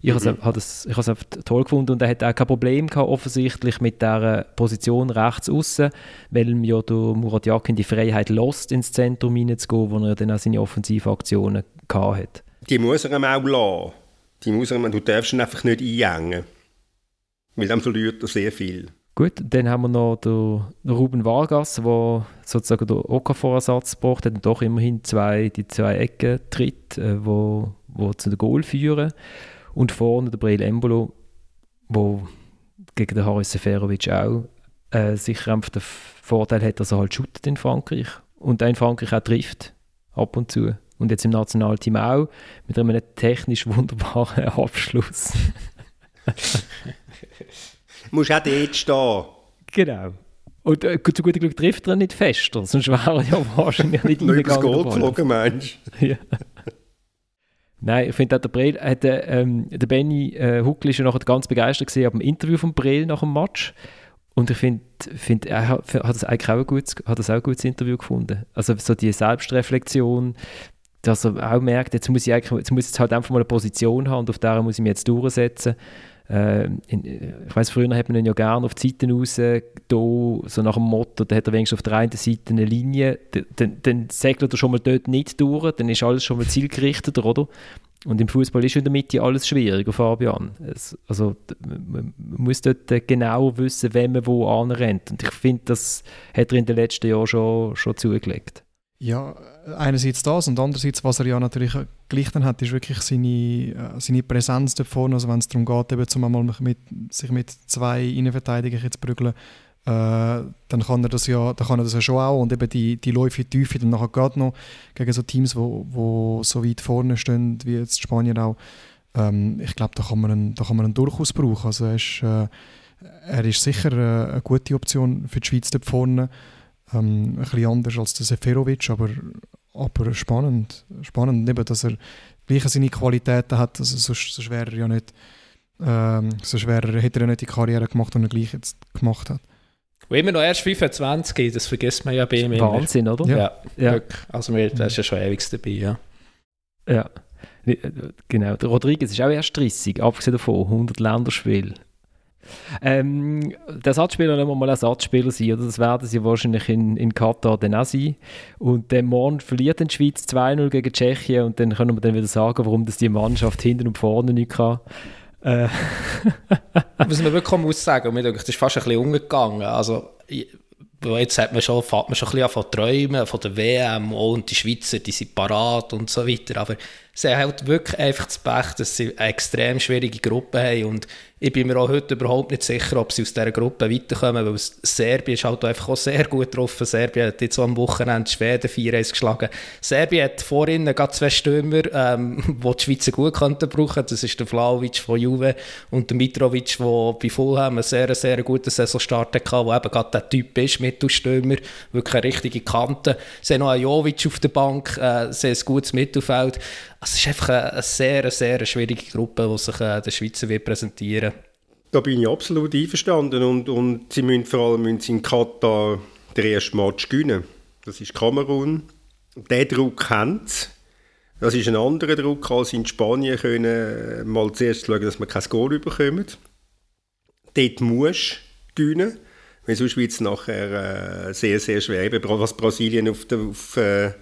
Ich mhm. habe es einfach toll gefunden und er hat auch kein Problem gehabt, offensichtlich mit der Position rechts außen, weil ihm ja der Murat Yakin die Freiheit lässt, ins Zentrum hineinzugehen, wo er dann auch seine Offensivaktionen gehabt hat. Die muss er ihm auch lassen. Die muss er, du darfst ihn einfach nicht einengen. Weil dann verliert er sehr viel. Gut, dann haben wir noch den Ruben Vargas, der sozusagen den Okafor-Ersatz braucht, hat doch immerhin zwei, die zwei Ecken tritt, äh, wo, wo zu den Goal führen. Und vorne der Breel Embolo, wo gegen den Haris Seferovic auch äh, sicher einfach den Vorteil hat, dass er halt shootet in Frankreich und in Frankreich auch trifft, ab und zu. Und jetzt im Nationalteam auch, mit einem technisch wunderbaren Abschluss. Muss auch dort stehen. Genau. Und äh, zu gutem Glück trifft er nicht fester, sonst wäre er ja wahrscheinlich nicht. Nicht übers Goal geflogen, meinst ja. Nein, ich finde, der Brel, hat, ähm, der Benny äh, Huckel ist ja nachher ganz begeistert gesehen am Interview von Brel nach dem Match. Und ich finde, find, er hat, hat das eigentlich auch ein gutes, hat das auch ein gutes Interview gefunden. Also so die Selbstreflexion, dass er auch merkt, jetzt muss ich, eigentlich, jetzt muss ich halt einfach mal eine Position haben und auf der muss ich mich jetzt durchsetzen. Äh, in, ich weiß früher hat man ihn ja gerne auf die Seiten raus, da, so nach dem Motto, da hat er wenigstens auf der einen Seite eine Linie, dann, dann segelt er schon mal dort nicht durch, dann ist alles schon mal zielgerichteter, oder? Und im Fußball ist in der Mitte alles schwieriger, Fabian. Es, also man muss dort genau wissen, wenn man wo anrennt. Und ich finde, das hat er in den letzten Jahren schon, schon zugelegt. Ja, einerseits das und andererseits, was er ja natürlich gleich dann hat, ist wirklich seine, äh, seine Präsenz da vorne. Also wenn es darum geht, eben, zum einmal mit, sich mit zwei Innenverteidigern zu prügeln, äh, dann kann er das ja, dann kann er das ja schon auch und eben die, die Läufe Tiefe dann nachher gerade noch gegen so Teams, wo, wo so weit vorne stehen, wie jetzt Spanien auch, ähm, ich glaube, da kann man ihn, da kann man ihn durchaus brauchen. Also er ist, äh, er ist sicher äh, eine gute Option für die Schweiz da vorne. Ähm, ein bisschen anders als der Seferovic, aber, aber spannend. Spannend, eben, dass er gleich seine Qualitäten hat, also sonst, sonst wäre er ja nicht, ähm, sonst wäre, hätte er ja nicht die Karriere gemacht, die er gleich jetzt gemacht hat. Und immer noch erst 25, das vergisst man ja bei ihm Wahnsinn, oder? Ja. ja. Also wir, das ist ja schon ewig dabei, ja. Ja, äh, genau. Der Rodriguez ist auch erst 30, abgesehen davon, 100 Länderspiele. Ähm, der Ersatzspieler wir mal Ersatzspieler sein, oder? Das werden sie wahrscheinlich in, in Katar dann auch sein. Und dann morgen verliert die Schweiz 2-0 gegen Tschechien und dann können wir dann wieder sagen, warum das die Mannschaft hinten und vorne nicht kann. Äh. Was man wirklich muss sagen, mir das ist fast ein bisschen umgegangen. Also, jetzt hat man schon, fängt man schon ein bisschen an von träumen, von der WM und die Schweizer, die sind parat und so weiter. Aber sie haben halt wirklich einfach das Pech, dass sie eine extrem schwierige Gruppe haben und ich bin mir auch heute überhaupt nicht sicher, ob sie aus dieser Gruppe weiterkommen, weil Serbien ist halt einfach auch sehr gut getroffen. Serbien hat jetzt am Wochenende Schweden 4 geschlagen. Serbien hat vorhin gerade zwei Stürmer, ähm, die die Schweizer gut könnten brauchen. Das ist der Vlaovic von Juve und der Mitrovic, der bei Fulham einen sehr, sehr guten Saisonstart hatte, der eben gerade der Typ ist, Mittelstürmer, wirklich eine richtige Kante. Sie haben noch einen Jovic auf der Bank, äh, sie haben ein gutes Mittelfeld. Es ist einfach eine, sehr, sehr schwierige Gruppe, die sich äh, der Schweizer wird präsentieren Da bin ich absolut einverstanden und, und sie müssen vor allem müssen in Katar den ersten Match gewinnen. Das ist Kamerun. Der Druck haben sie. Das ist ein anderer Druck als in Spanien können, äh, mal zuerst schauen, dass man kein Goal bekommt. Dort musst du gewinnen, weil sonst wird es nachher äh, sehr, sehr schwer. Was Brasilien auf, der, auf äh,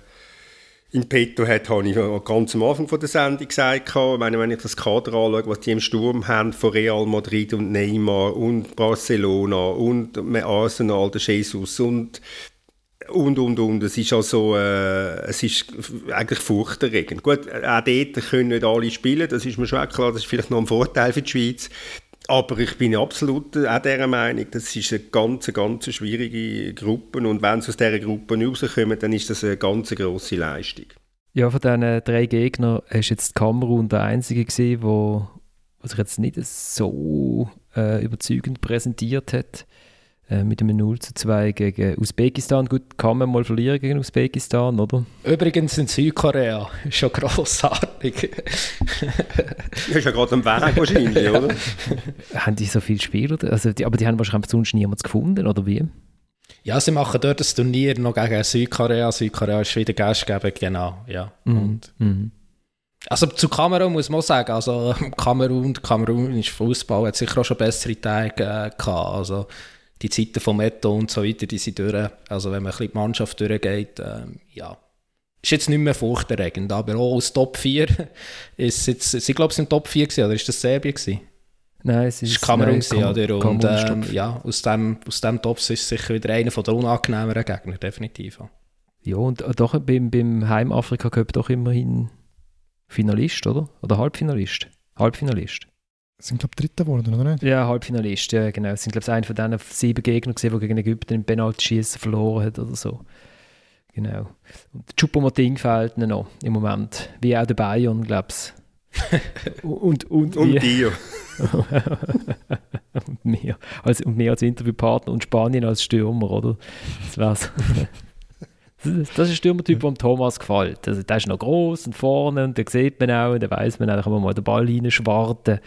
in petto hat, habe ich ganz am Anfang der Sendung gesagt. Ich meine, wenn ich das Kader anschaue, was die im Sturm haben von Real Madrid und Neymar und Barcelona und Arsenal, der Jesus und und, und, und. Es ist also äh, es ist eigentlich furchterregend. Gut, auch dort können nicht alle spielen, das ist mir schon klar, das ist vielleicht noch ein Vorteil für die Schweiz. Aber ich bin absolut auch dieser Meinung, das ist eine ganz, ganz schwierige Gruppe und wenn sie aus dieser Gruppe rauskommen, dann ist das eine ganz grosse Leistung. Ja, von diesen drei Gegnern ist jetzt Kamerun der einzige wo sich jetzt nicht so äh, überzeugend präsentiert hat. Äh, mit einem 0 zu 2 gegen Usbekistan. Gut, kann man mal verlieren gegen Usbekistan, oder? Übrigens in Südkorea. Ist schon grossartig. das ist ja gerade am Weg wahrscheinlich, oder? haben die so viele Spieler? Also die, aber die haben wahrscheinlich sonst niemanden gefunden, oder wie? Ja, sie machen dort das Turnier noch gegen Südkorea. Südkorea ist wieder Gastgeber, genau. Ja. Mhm. Und, mhm. Also zu Kamerun muss man sagen, also Kamerun, Kamerun ist Fußball, hat sicher auch schon bessere Tage äh, gehabt. Also die Zeiten vom Eto und so weiter, die sind durch. Also wenn man ein bisschen die Mannschaft durchgeht, äh, ja, ist jetzt nicht mehr furchterregend, aber auch aus Top 4 ist jetzt, ich glaube, es sind Top 4 gewesen, oder ist das Serbien gewesen? Nein, es ist Kamerun, gewesen, oder? Und ähm, ja, aus dem, aus dem Top ist es sicher wieder einer der unangenehmeren Gegner, definitiv. Ja, und doch beim, beim Heim-Afrika Cup doch immerhin Finalist, oder? Oder Halbfinalist? Halbfinalist. Sind, glaube ich, Dritter geworden, oder nicht? Ja, Halbfinalist, ja, genau. Es sind, glaube ich, einer von diesen sieben Gegnern, die gegen Ägypten im Penalty-Schießen verloren hat oder so. Genau. Und Choupo-Moting fehlt noch im Moment. Wie auch der Bayern, glaube ich. und, und, und dir. und mir. Als, und mir als Interviewpartner und Spanien als Stürmer, oder? Das wär's. Das ist ein Stürmertyp, der Thomas gefällt. Also, der ist noch groß und vorne und den sieht man auch und dann weiß man, da kann man mal den Ball reinschwarten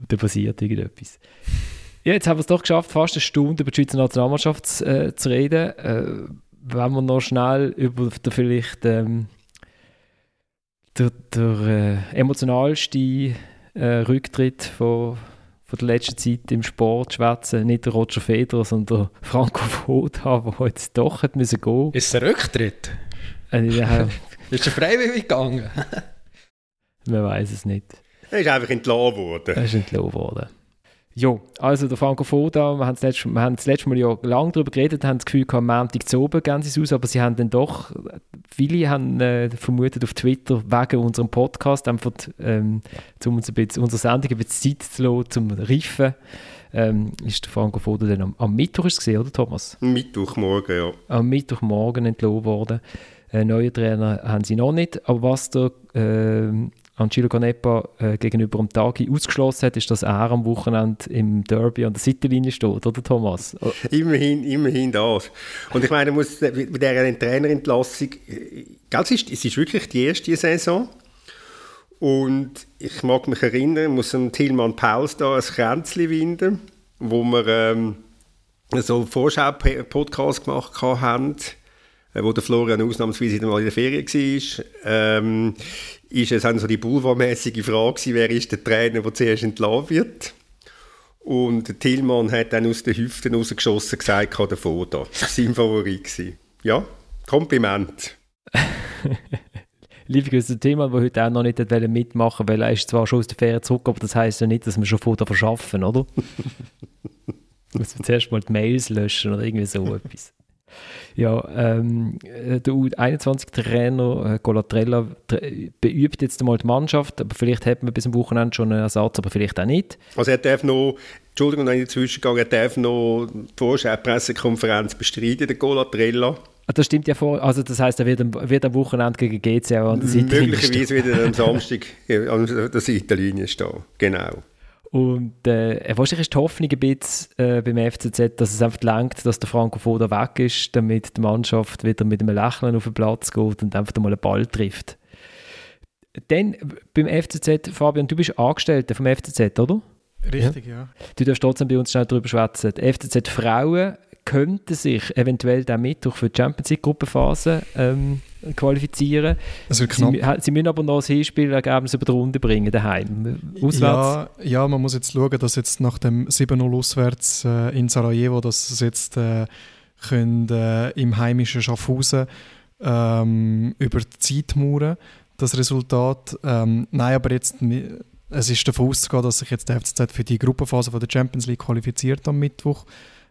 und dann passiert irgendetwas. Ja, jetzt haben wir es doch geschafft, fast eine Stunde über die Schweizer Nationalmannschaft äh, zu reden. Äh, wenn wir noch schnell über den vielleicht ähm, der, der äh, emotionalste äh, Rücktritt von, von der letzten Zeit im Sport schwätzen, nicht der Roger Federer, sondern der Franco Foda, der jetzt doch hat müssen gehen. Ist es ein Rücktritt? Äh, ja. ist er freiwillig gegangen? Man weiß es nicht. Er ist einfach entlassen worden. Er ist entlassen worden. Ja, also der Franco Foda, wir haben, das letzte, wir haben das letzte Mal ja lange darüber geredet, haben das Gefühl gehabt, am Montag zu oben gehen sie es aus, aber sie haben dann doch, viele haben äh, vermutet auf Twitter, wegen unserem Podcast, einfach ähm, um uns ein bisschen, unsere Sendung ein bisschen Zeit zu lassen, zum Riffen, ähm, ist der Franco Foda dann am, am Mittwoch ist gesehen, oder Thomas? Mittwochmorgen, ja. Am Mittwochmorgen entlassen worden. Äh, neue Trainer haben sie noch nicht, aber was der äh, Angelo Canepa äh, gegenüber dem Tagi ausgeschlossen hat, ist, dass er am Wochenende im Derby an der Seitenlinie steht, oder Thomas? Immerhin, immerhin das. Und ich meine, muss bei dieser Trainerentlassung, äh, es ist, es ist wirklich die erste Saison. Und ich mag mich erinnern, muss dem Tilman Pauls da ein Kränzchen winden, wo wir ähm, so einen Vorschau-Podcast gemacht haben, äh, wo der Florian ausnahmsweise mal in der Ferien war. Ähm, ist es so die boulevardmäßige Frage gewesen, wer ist der Trainer, der zuerst entlassen wird. Und Tillmann hat dann aus den Hüften rausgeschossen gesagt, der Foda. Das war sein Favorit. Gewesen. Ja, Kompliment. Liebe Grüße, Tillmann, der heute auch noch nicht mitmachen weil er ist zwar schon aus der Ferien zurück, aber das heisst ja nicht, dass wir schon Foda verschaffen, oder? Muss man zuerst mal die Mails löschen oder irgendwie so etwas. Ja, ähm, der U21-Trainer äh, Golatrella beübt jetzt einmal die Mannschaft, aber vielleicht hat man bis zum Wochenende schon einen Ersatz, aber vielleicht auch nicht. Also er darf noch, Entschuldigung, wenn ich dazwischen gehe, er darf noch die Vorschau-Pressekonferenz bestreiten, der Golatrella. Ah, das stimmt ja vor, also das heisst, er wird am, wird am Wochenende gegen GC auch an der Seite Möglicherweise wieder am Samstag an der Seitenlinie stehen, genau. Und äh, wahrscheinlich ist die Hoffnung ein bisschen äh, beim FCZ, dass es einfach langt, dass der Franco Foda weg ist, damit die Mannschaft wieder mit einem Lächeln auf den Platz geht und einfach mal einen Ball trifft. Dann beim FCZ, Fabian, du bist Angestellter vom FCZ, oder? Richtig, ja. ja. Du darfst trotzdem bei uns schnell darüber schwätzen. FCZ Frauen könnten sich eventuell dann Mittwoch für die Champions League Gruppenphase ähm, qualifizieren. Also sie, sie, müssen aber noch das Hinspielergebnis über die Runde bringen, daheim. Auswärts. Ja, ja, man muss jetzt schauen, dass jetzt nach dem 7-0 auswärts äh, in Sarajevo, dass es jetzt äh, können, äh, im heimischen Schaffhausen ähm, über die Zeit mauern, das Resultat. Ähm, nein, aber jetzt es ist davon auszugehen, dass sich jetzt der FCZ für die Gruppenphase von der Champions League qualifiziert am Mittwoch.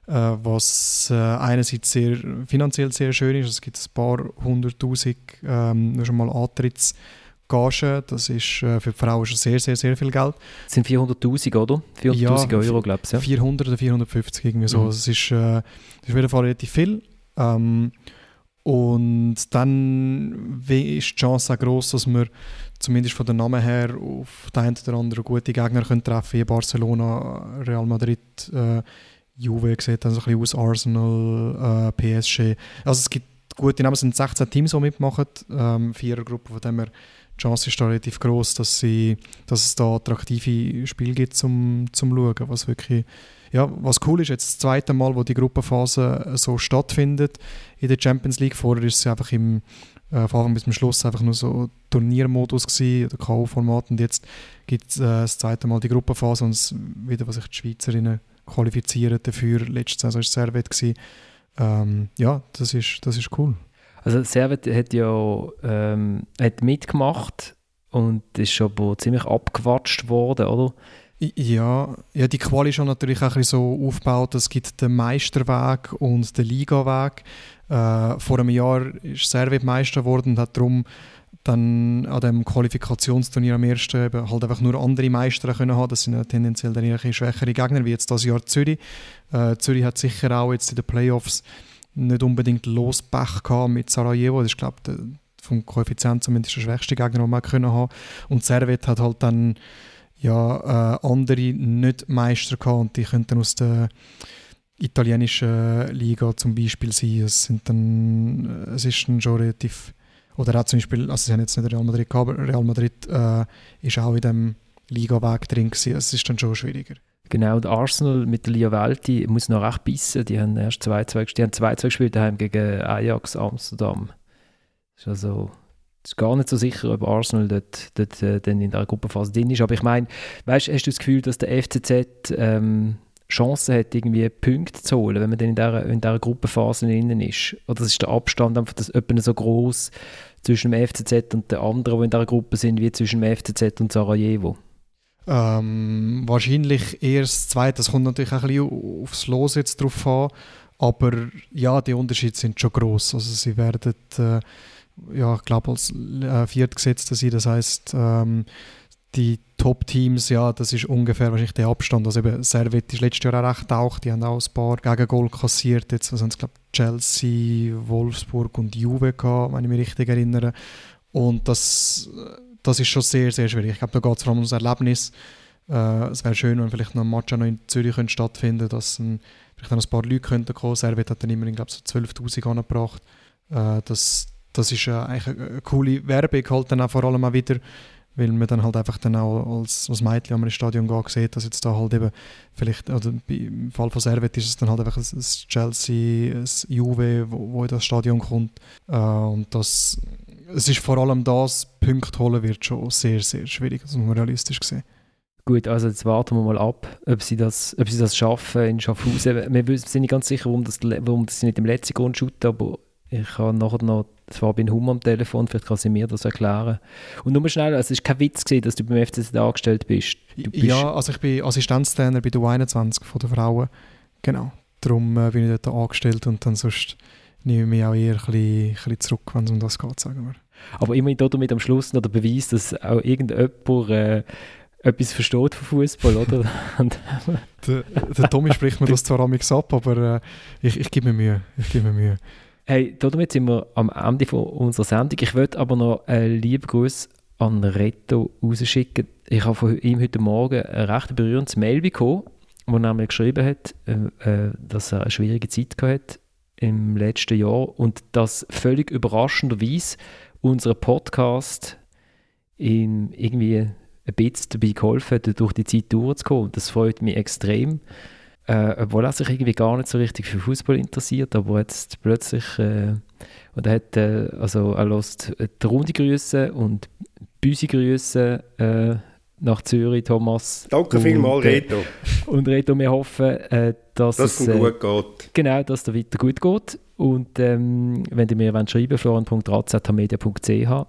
Äh, was äh, einerseits sehr, finanziell sehr schön ist. Es gibt ein paar hunderttausend ähm, schon mal Antrittsgagen. Das ist äh, für die Frauen schon sehr, sehr, sehr viel Geld. Das sind 400'000, oder? 400'000 ja, Euro, glaube ich. Ja. 400 oder 450, irgendwie so. Mhm. Es ist, äh, ist auf jeden Fall relativ viel. Ähm, und dann ist die Chance auch groß, dass wir zumindest von den Namen her auf den einen oder anderen gute Gegner können treffen wie Barcelona, Real Madrid, äh, Juve sieht dann so ein bisschen aus, Arsenal, äh, PSG. Also es gibt gute Namen, es sind 16 Teams, die mitmachen, ähm, Vierergruppe, von dem her die Chance ist da relativ groß, dass, dass es da attraktive Spiele gibt zum, zum Schauen, was wirklich ja, was cool ist, jetzt das zweite Mal, wo die Gruppenphase so stattfindet in der Champions League. Vorher ist es einfach im äh, von Anfang bis zum Schluss einfach nur so Turniermodus gewesen, oder K.O.-Format und jetzt gibt es äh, das zweite Mal die Gruppenphase und wieder, was sich die Schweizerinnen qualifizieren dafür. Letzte Saison war es Servet. Ähm, ja, das ist, das ist cool. Also Servet hat ja ähm, hat mitgemacht und ist schon ziemlich abgewatscht worden, oder? Ja, ja, die Quali ist natürlich auch ein so aufgebaut, es gibt den Meisterweg und den Ligaweg. Äh, vor einem Jahr ist Servet Meister geworden und hat darum dann an dem Qualifikationsturnier am ersten eben halt einfach nur andere Meister können haben. Das sind ja tendenziell dann eher schwächere Gegner, wie jetzt das Jahr Zürich. Äh, Zürich hat sicher auch jetzt in den Playoffs nicht unbedingt Lospech gehabt mit Sarajevo. Das ist, glaube ich, vom Koeffizient zumindest der schwächste Gegner, den man können haben Und Servet hat halt dann ja, äh, andere nicht Meister gehabt und die könnten aus der italienischen Liga zum Beispiel sein. Es, sind dann, es ist dann schon relativ oder auch zum Beispiel, also sie haben jetzt nicht Real Madrid gehabt, aber Real Madrid äh, ist auch in dem Liga-Weg drin gewesen. Es ist dann schon schwieriger. Genau, und Arsenal mit der Liavelti muss noch recht bissen. Die haben erst 2-2 die haben 2 gespielt daheim gegen Ajax Amsterdam. Ist also ist gar nicht so sicher, ob Arsenal dort, dort äh, dann in der Gruppenphase drin ist. Aber ich meine, weißt, hast du das Gefühl, dass der FCZ ähm, Chancen hat, irgendwie Punkte zu holen, wenn man dann in dieser, in dieser Gruppenphase innen ist? Oder ist der Abstand einfach das, so groß zwischen dem FCZ und den anderen, die in dieser Gruppe sind, wie zwischen dem FCZ und Sarajevo? Ähm, wahrscheinlich eher das Zweite. Das kommt natürlich ein bisschen aufs Los jetzt drauf an. Aber ja, die Unterschiede sind schon groß. Also sie werden, äh, ja, ich glaube, als äh, Viertgesetzte sein. Das heißt, ähm, die Top-Teams, ja, das ist ungefähr wahrscheinlich der Abstand. Also eben Servet ist letztes Jahr auch recht auch, die haben auch ein paar Gegengol kassiert. Jetzt sind es, glaube Chelsea, Wolfsburg und Juve gehabt, wenn ich mich richtig erinnere. Und das, das ist schon sehr, sehr schwierig. Ich glaube, da geht es vor allem um das Erlebnis. Äh, es wäre schön, wenn vielleicht noch ein Match noch in Zürich könnte stattfinden dass ein, vielleicht noch ein paar Leute könnten kommen. Servet hat dann immerhin, glaube so 12'000 angebracht. Äh, das, das ist äh, eigentlich eine coole Werbung, halt dann auch vor allem auch wieder weil man dann halt einfach dann auch als, als Mädchen am Stadion geht, sieht, dass jetzt da halt eben vielleicht, oder im Fall von Servet ist es dann halt einfach ein, ein Chelsea, ein Juve, wo, wo in das Stadion kommt äh, und das, es ist vor allem das, Punkte holen wird schon sehr, sehr schwierig, das muss man realistisch sehen. Gut, also jetzt warten wir mal ab, ob sie das, ob sie das schaffen in Schaffhausen. Wir sind nicht ganz sicher, warum, das, warum das nicht im letzten Grund shooten, aber ich habe nachher noch Fabian Humm am Telefon, vielleicht kann sie mir das erklären. Und nur schnell, also es ist kein Witz gewesen, dass du beim FCZ angestellt bist. bist ja, also ich bin Assistenztrainer bei der U21 von der Frauen. Genau. Darum äh, bin ich dort angestellt und dann sonst nehme ich mich auch eher ein bisschen, ein bisschen zurück, wenn es um das geht, sagen wir. Aber immerhin damit am Schluss noch der Beweis, dass auch irgendjemand äh, etwas versteht von Fußball, oder? der, der Tommy spricht mir das zwar amigs ab, aber äh, ich, ich gebe mir Mühe. Ich gebe mir Mühe. Hey, damit sind wir am Ende von unserer Sendung. Ich würde aber noch einen lieben Gruß an Reto rausschicken. Ich habe von ihm heute Morgen ein recht berührendes Mail bekommen, wo er nämlich geschrieben hat, äh, äh dass er eine schwierige Zeit hatte im letzten Jahr und dass völlig überraschenderweise unser Podcast ihm irgendwie ein bisschen dabei geholfen hat, durch die Zeit durchzukommen. Das freut mich extrem. Äh, obwohl er sich irgendwie gar nicht so richtig für Fußball interessiert, aber jetzt plötzlich äh, und er hat äh, also er lässt die Runde grüßen und Büsi grüßen äh, nach Zürich, Thomas. Danke vielmals, äh, Reto. Und Reto, wir hoffen, äh, dass das es äh, gut geht. Genau, dass es weiter gut geht. Und ähm, wenn ihr mir schreiben florian.razmedia.ch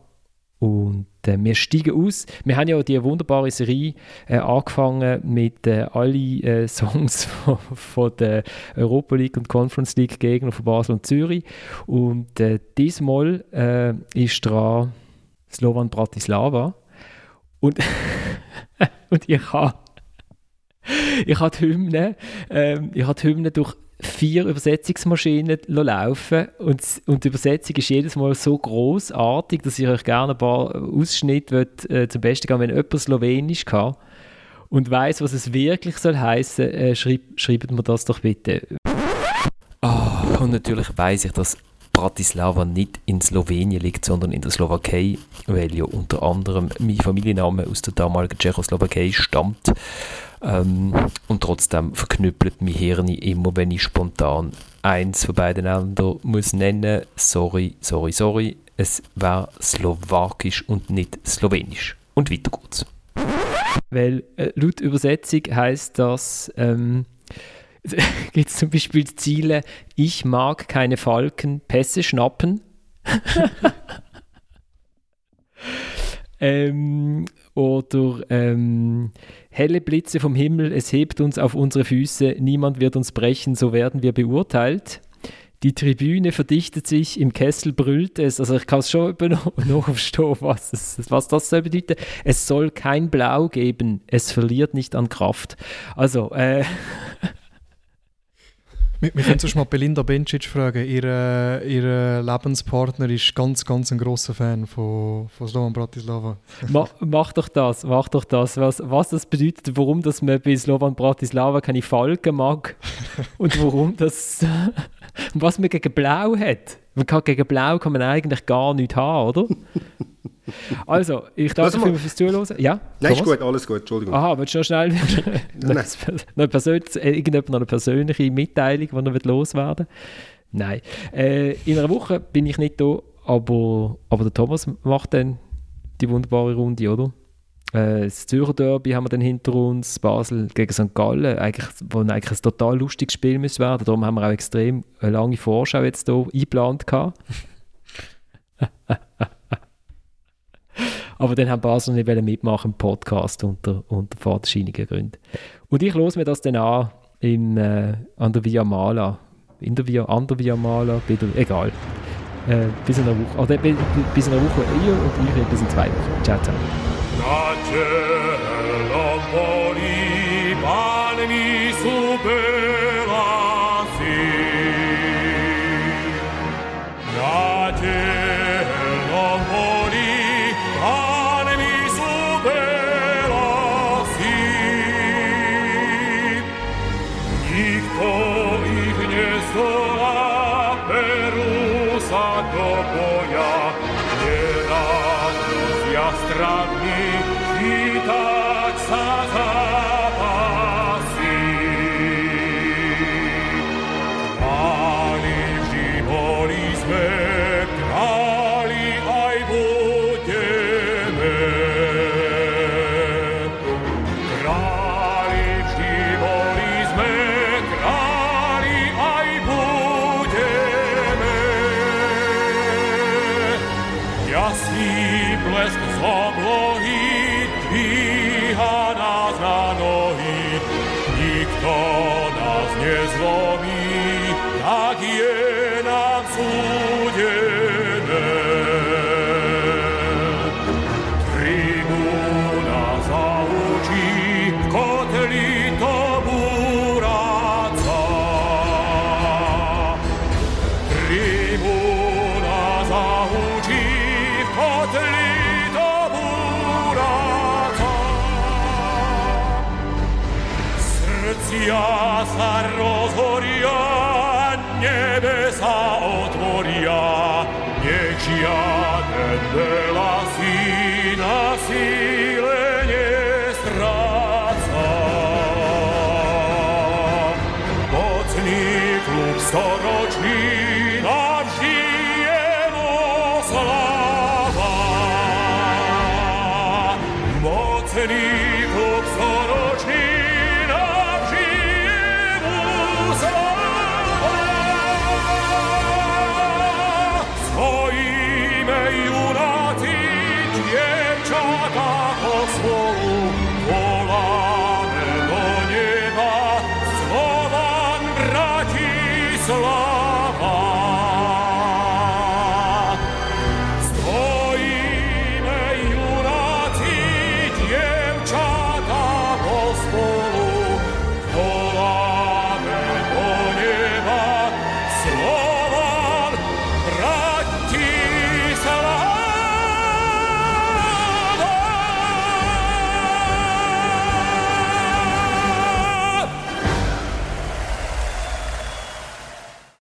und äh, wir steigen aus. Wir haben ja die wunderbare Serie äh, angefangen mit äh, alle äh, Songs von, von, der Europa League und Conference League Gegner von Basel und Zürich. Und äh, diesmal äh, ist dran Slovan Bratislava. Und, und ich habe ich habe die Hymne, ähm, ich habe die Hymne durch vier Übersetzungsmaschinen laufen und, und die Übersetzung ist jedes Mal so großartig, dass ich euch gerne ein paar Ausschnitte äh, zum Besten geben wenn jemand Slowenisch kann und weiß, was es wirklich soll heißen, äh, schreib, schreibt mir das doch bitte. Oh, und natürlich weiß ich, dass Bratislava nicht in Slowenien liegt, sondern in der Slowakei, weil ja unter anderem mein Familienname aus der damaligen Tschechoslowakei stammt. Ähm, und trotzdem verknüppelt mich Hirn immer, wenn ich spontan eins von beiden Ländern muss nennen. Sorry, sorry, sorry. Es war Slowakisch und nicht Slowenisch. Und weiter geht's. Weil äh, laut Übersetzung heißt das, ähm, gibt es zum Beispiel Ziele, ich mag keine Falken, Pässe schnappen. ähm, oder ähm, helle Blitze vom Himmel, es hebt uns auf unsere Füße, niemand wird uns brechen, so werden wir beurteilt. Die Tribüne verdichtet sich, im Kessel brüllt es. Also ich kann es schon noch, noch verstehen, was, was das soll bedeuten. Es soll kein Blau geben, es verliert nicht an Kraft. Also, äh, Wir, wir können sonst mal Belinda Bencic fragen. Ihr, ihr Lebenspartner ist ganz, ganz ein großer Fan von, von Slovan Bratislava. Ma, mach doch das, mach doch das. Was, was das bedeutet, warum dass man bei Slovan Bratislava keine Falken mag und warum das, was man gegen Blau hat. Man kann, gegen Blau kann man eigentlich gar nichts haben, oder? Also, ich danke also fürs Zuhören. Ja? Nein, ist gut, alles gut, Entschuldigung. Aha, willst du noch schnell nein, noch persönlich, äh, irgendjemand noch eine persönliche Mitteilung, die noch loswerden Nein. Äh, in einer Woche bin ich nicht da, aber, aber der Thomas macht dann die wunderbare Runde, oder? Äh, das Zürcher Derby haben wir dann hinter uns, Basel gegen St. Gallen, eigentlich, wo eigentlich ein total lustiges Spiel müssen werden. Darum haben wir auch extrem lange Vorschau jetzt hier eingeplant. Aber dann haben Basel nicht mitmachen im Podcast unter, unter fadenscheinigen Gründen. Und ich los mir das dann an in, äh, an der Via Mala. In der Via, an der Via Mala, der, egal. Äh, bis in einer Woche. Oder bis in einer Woche ihr und ich bis in zwei Wochen. Ciao zusammen. grabie, vita, zata,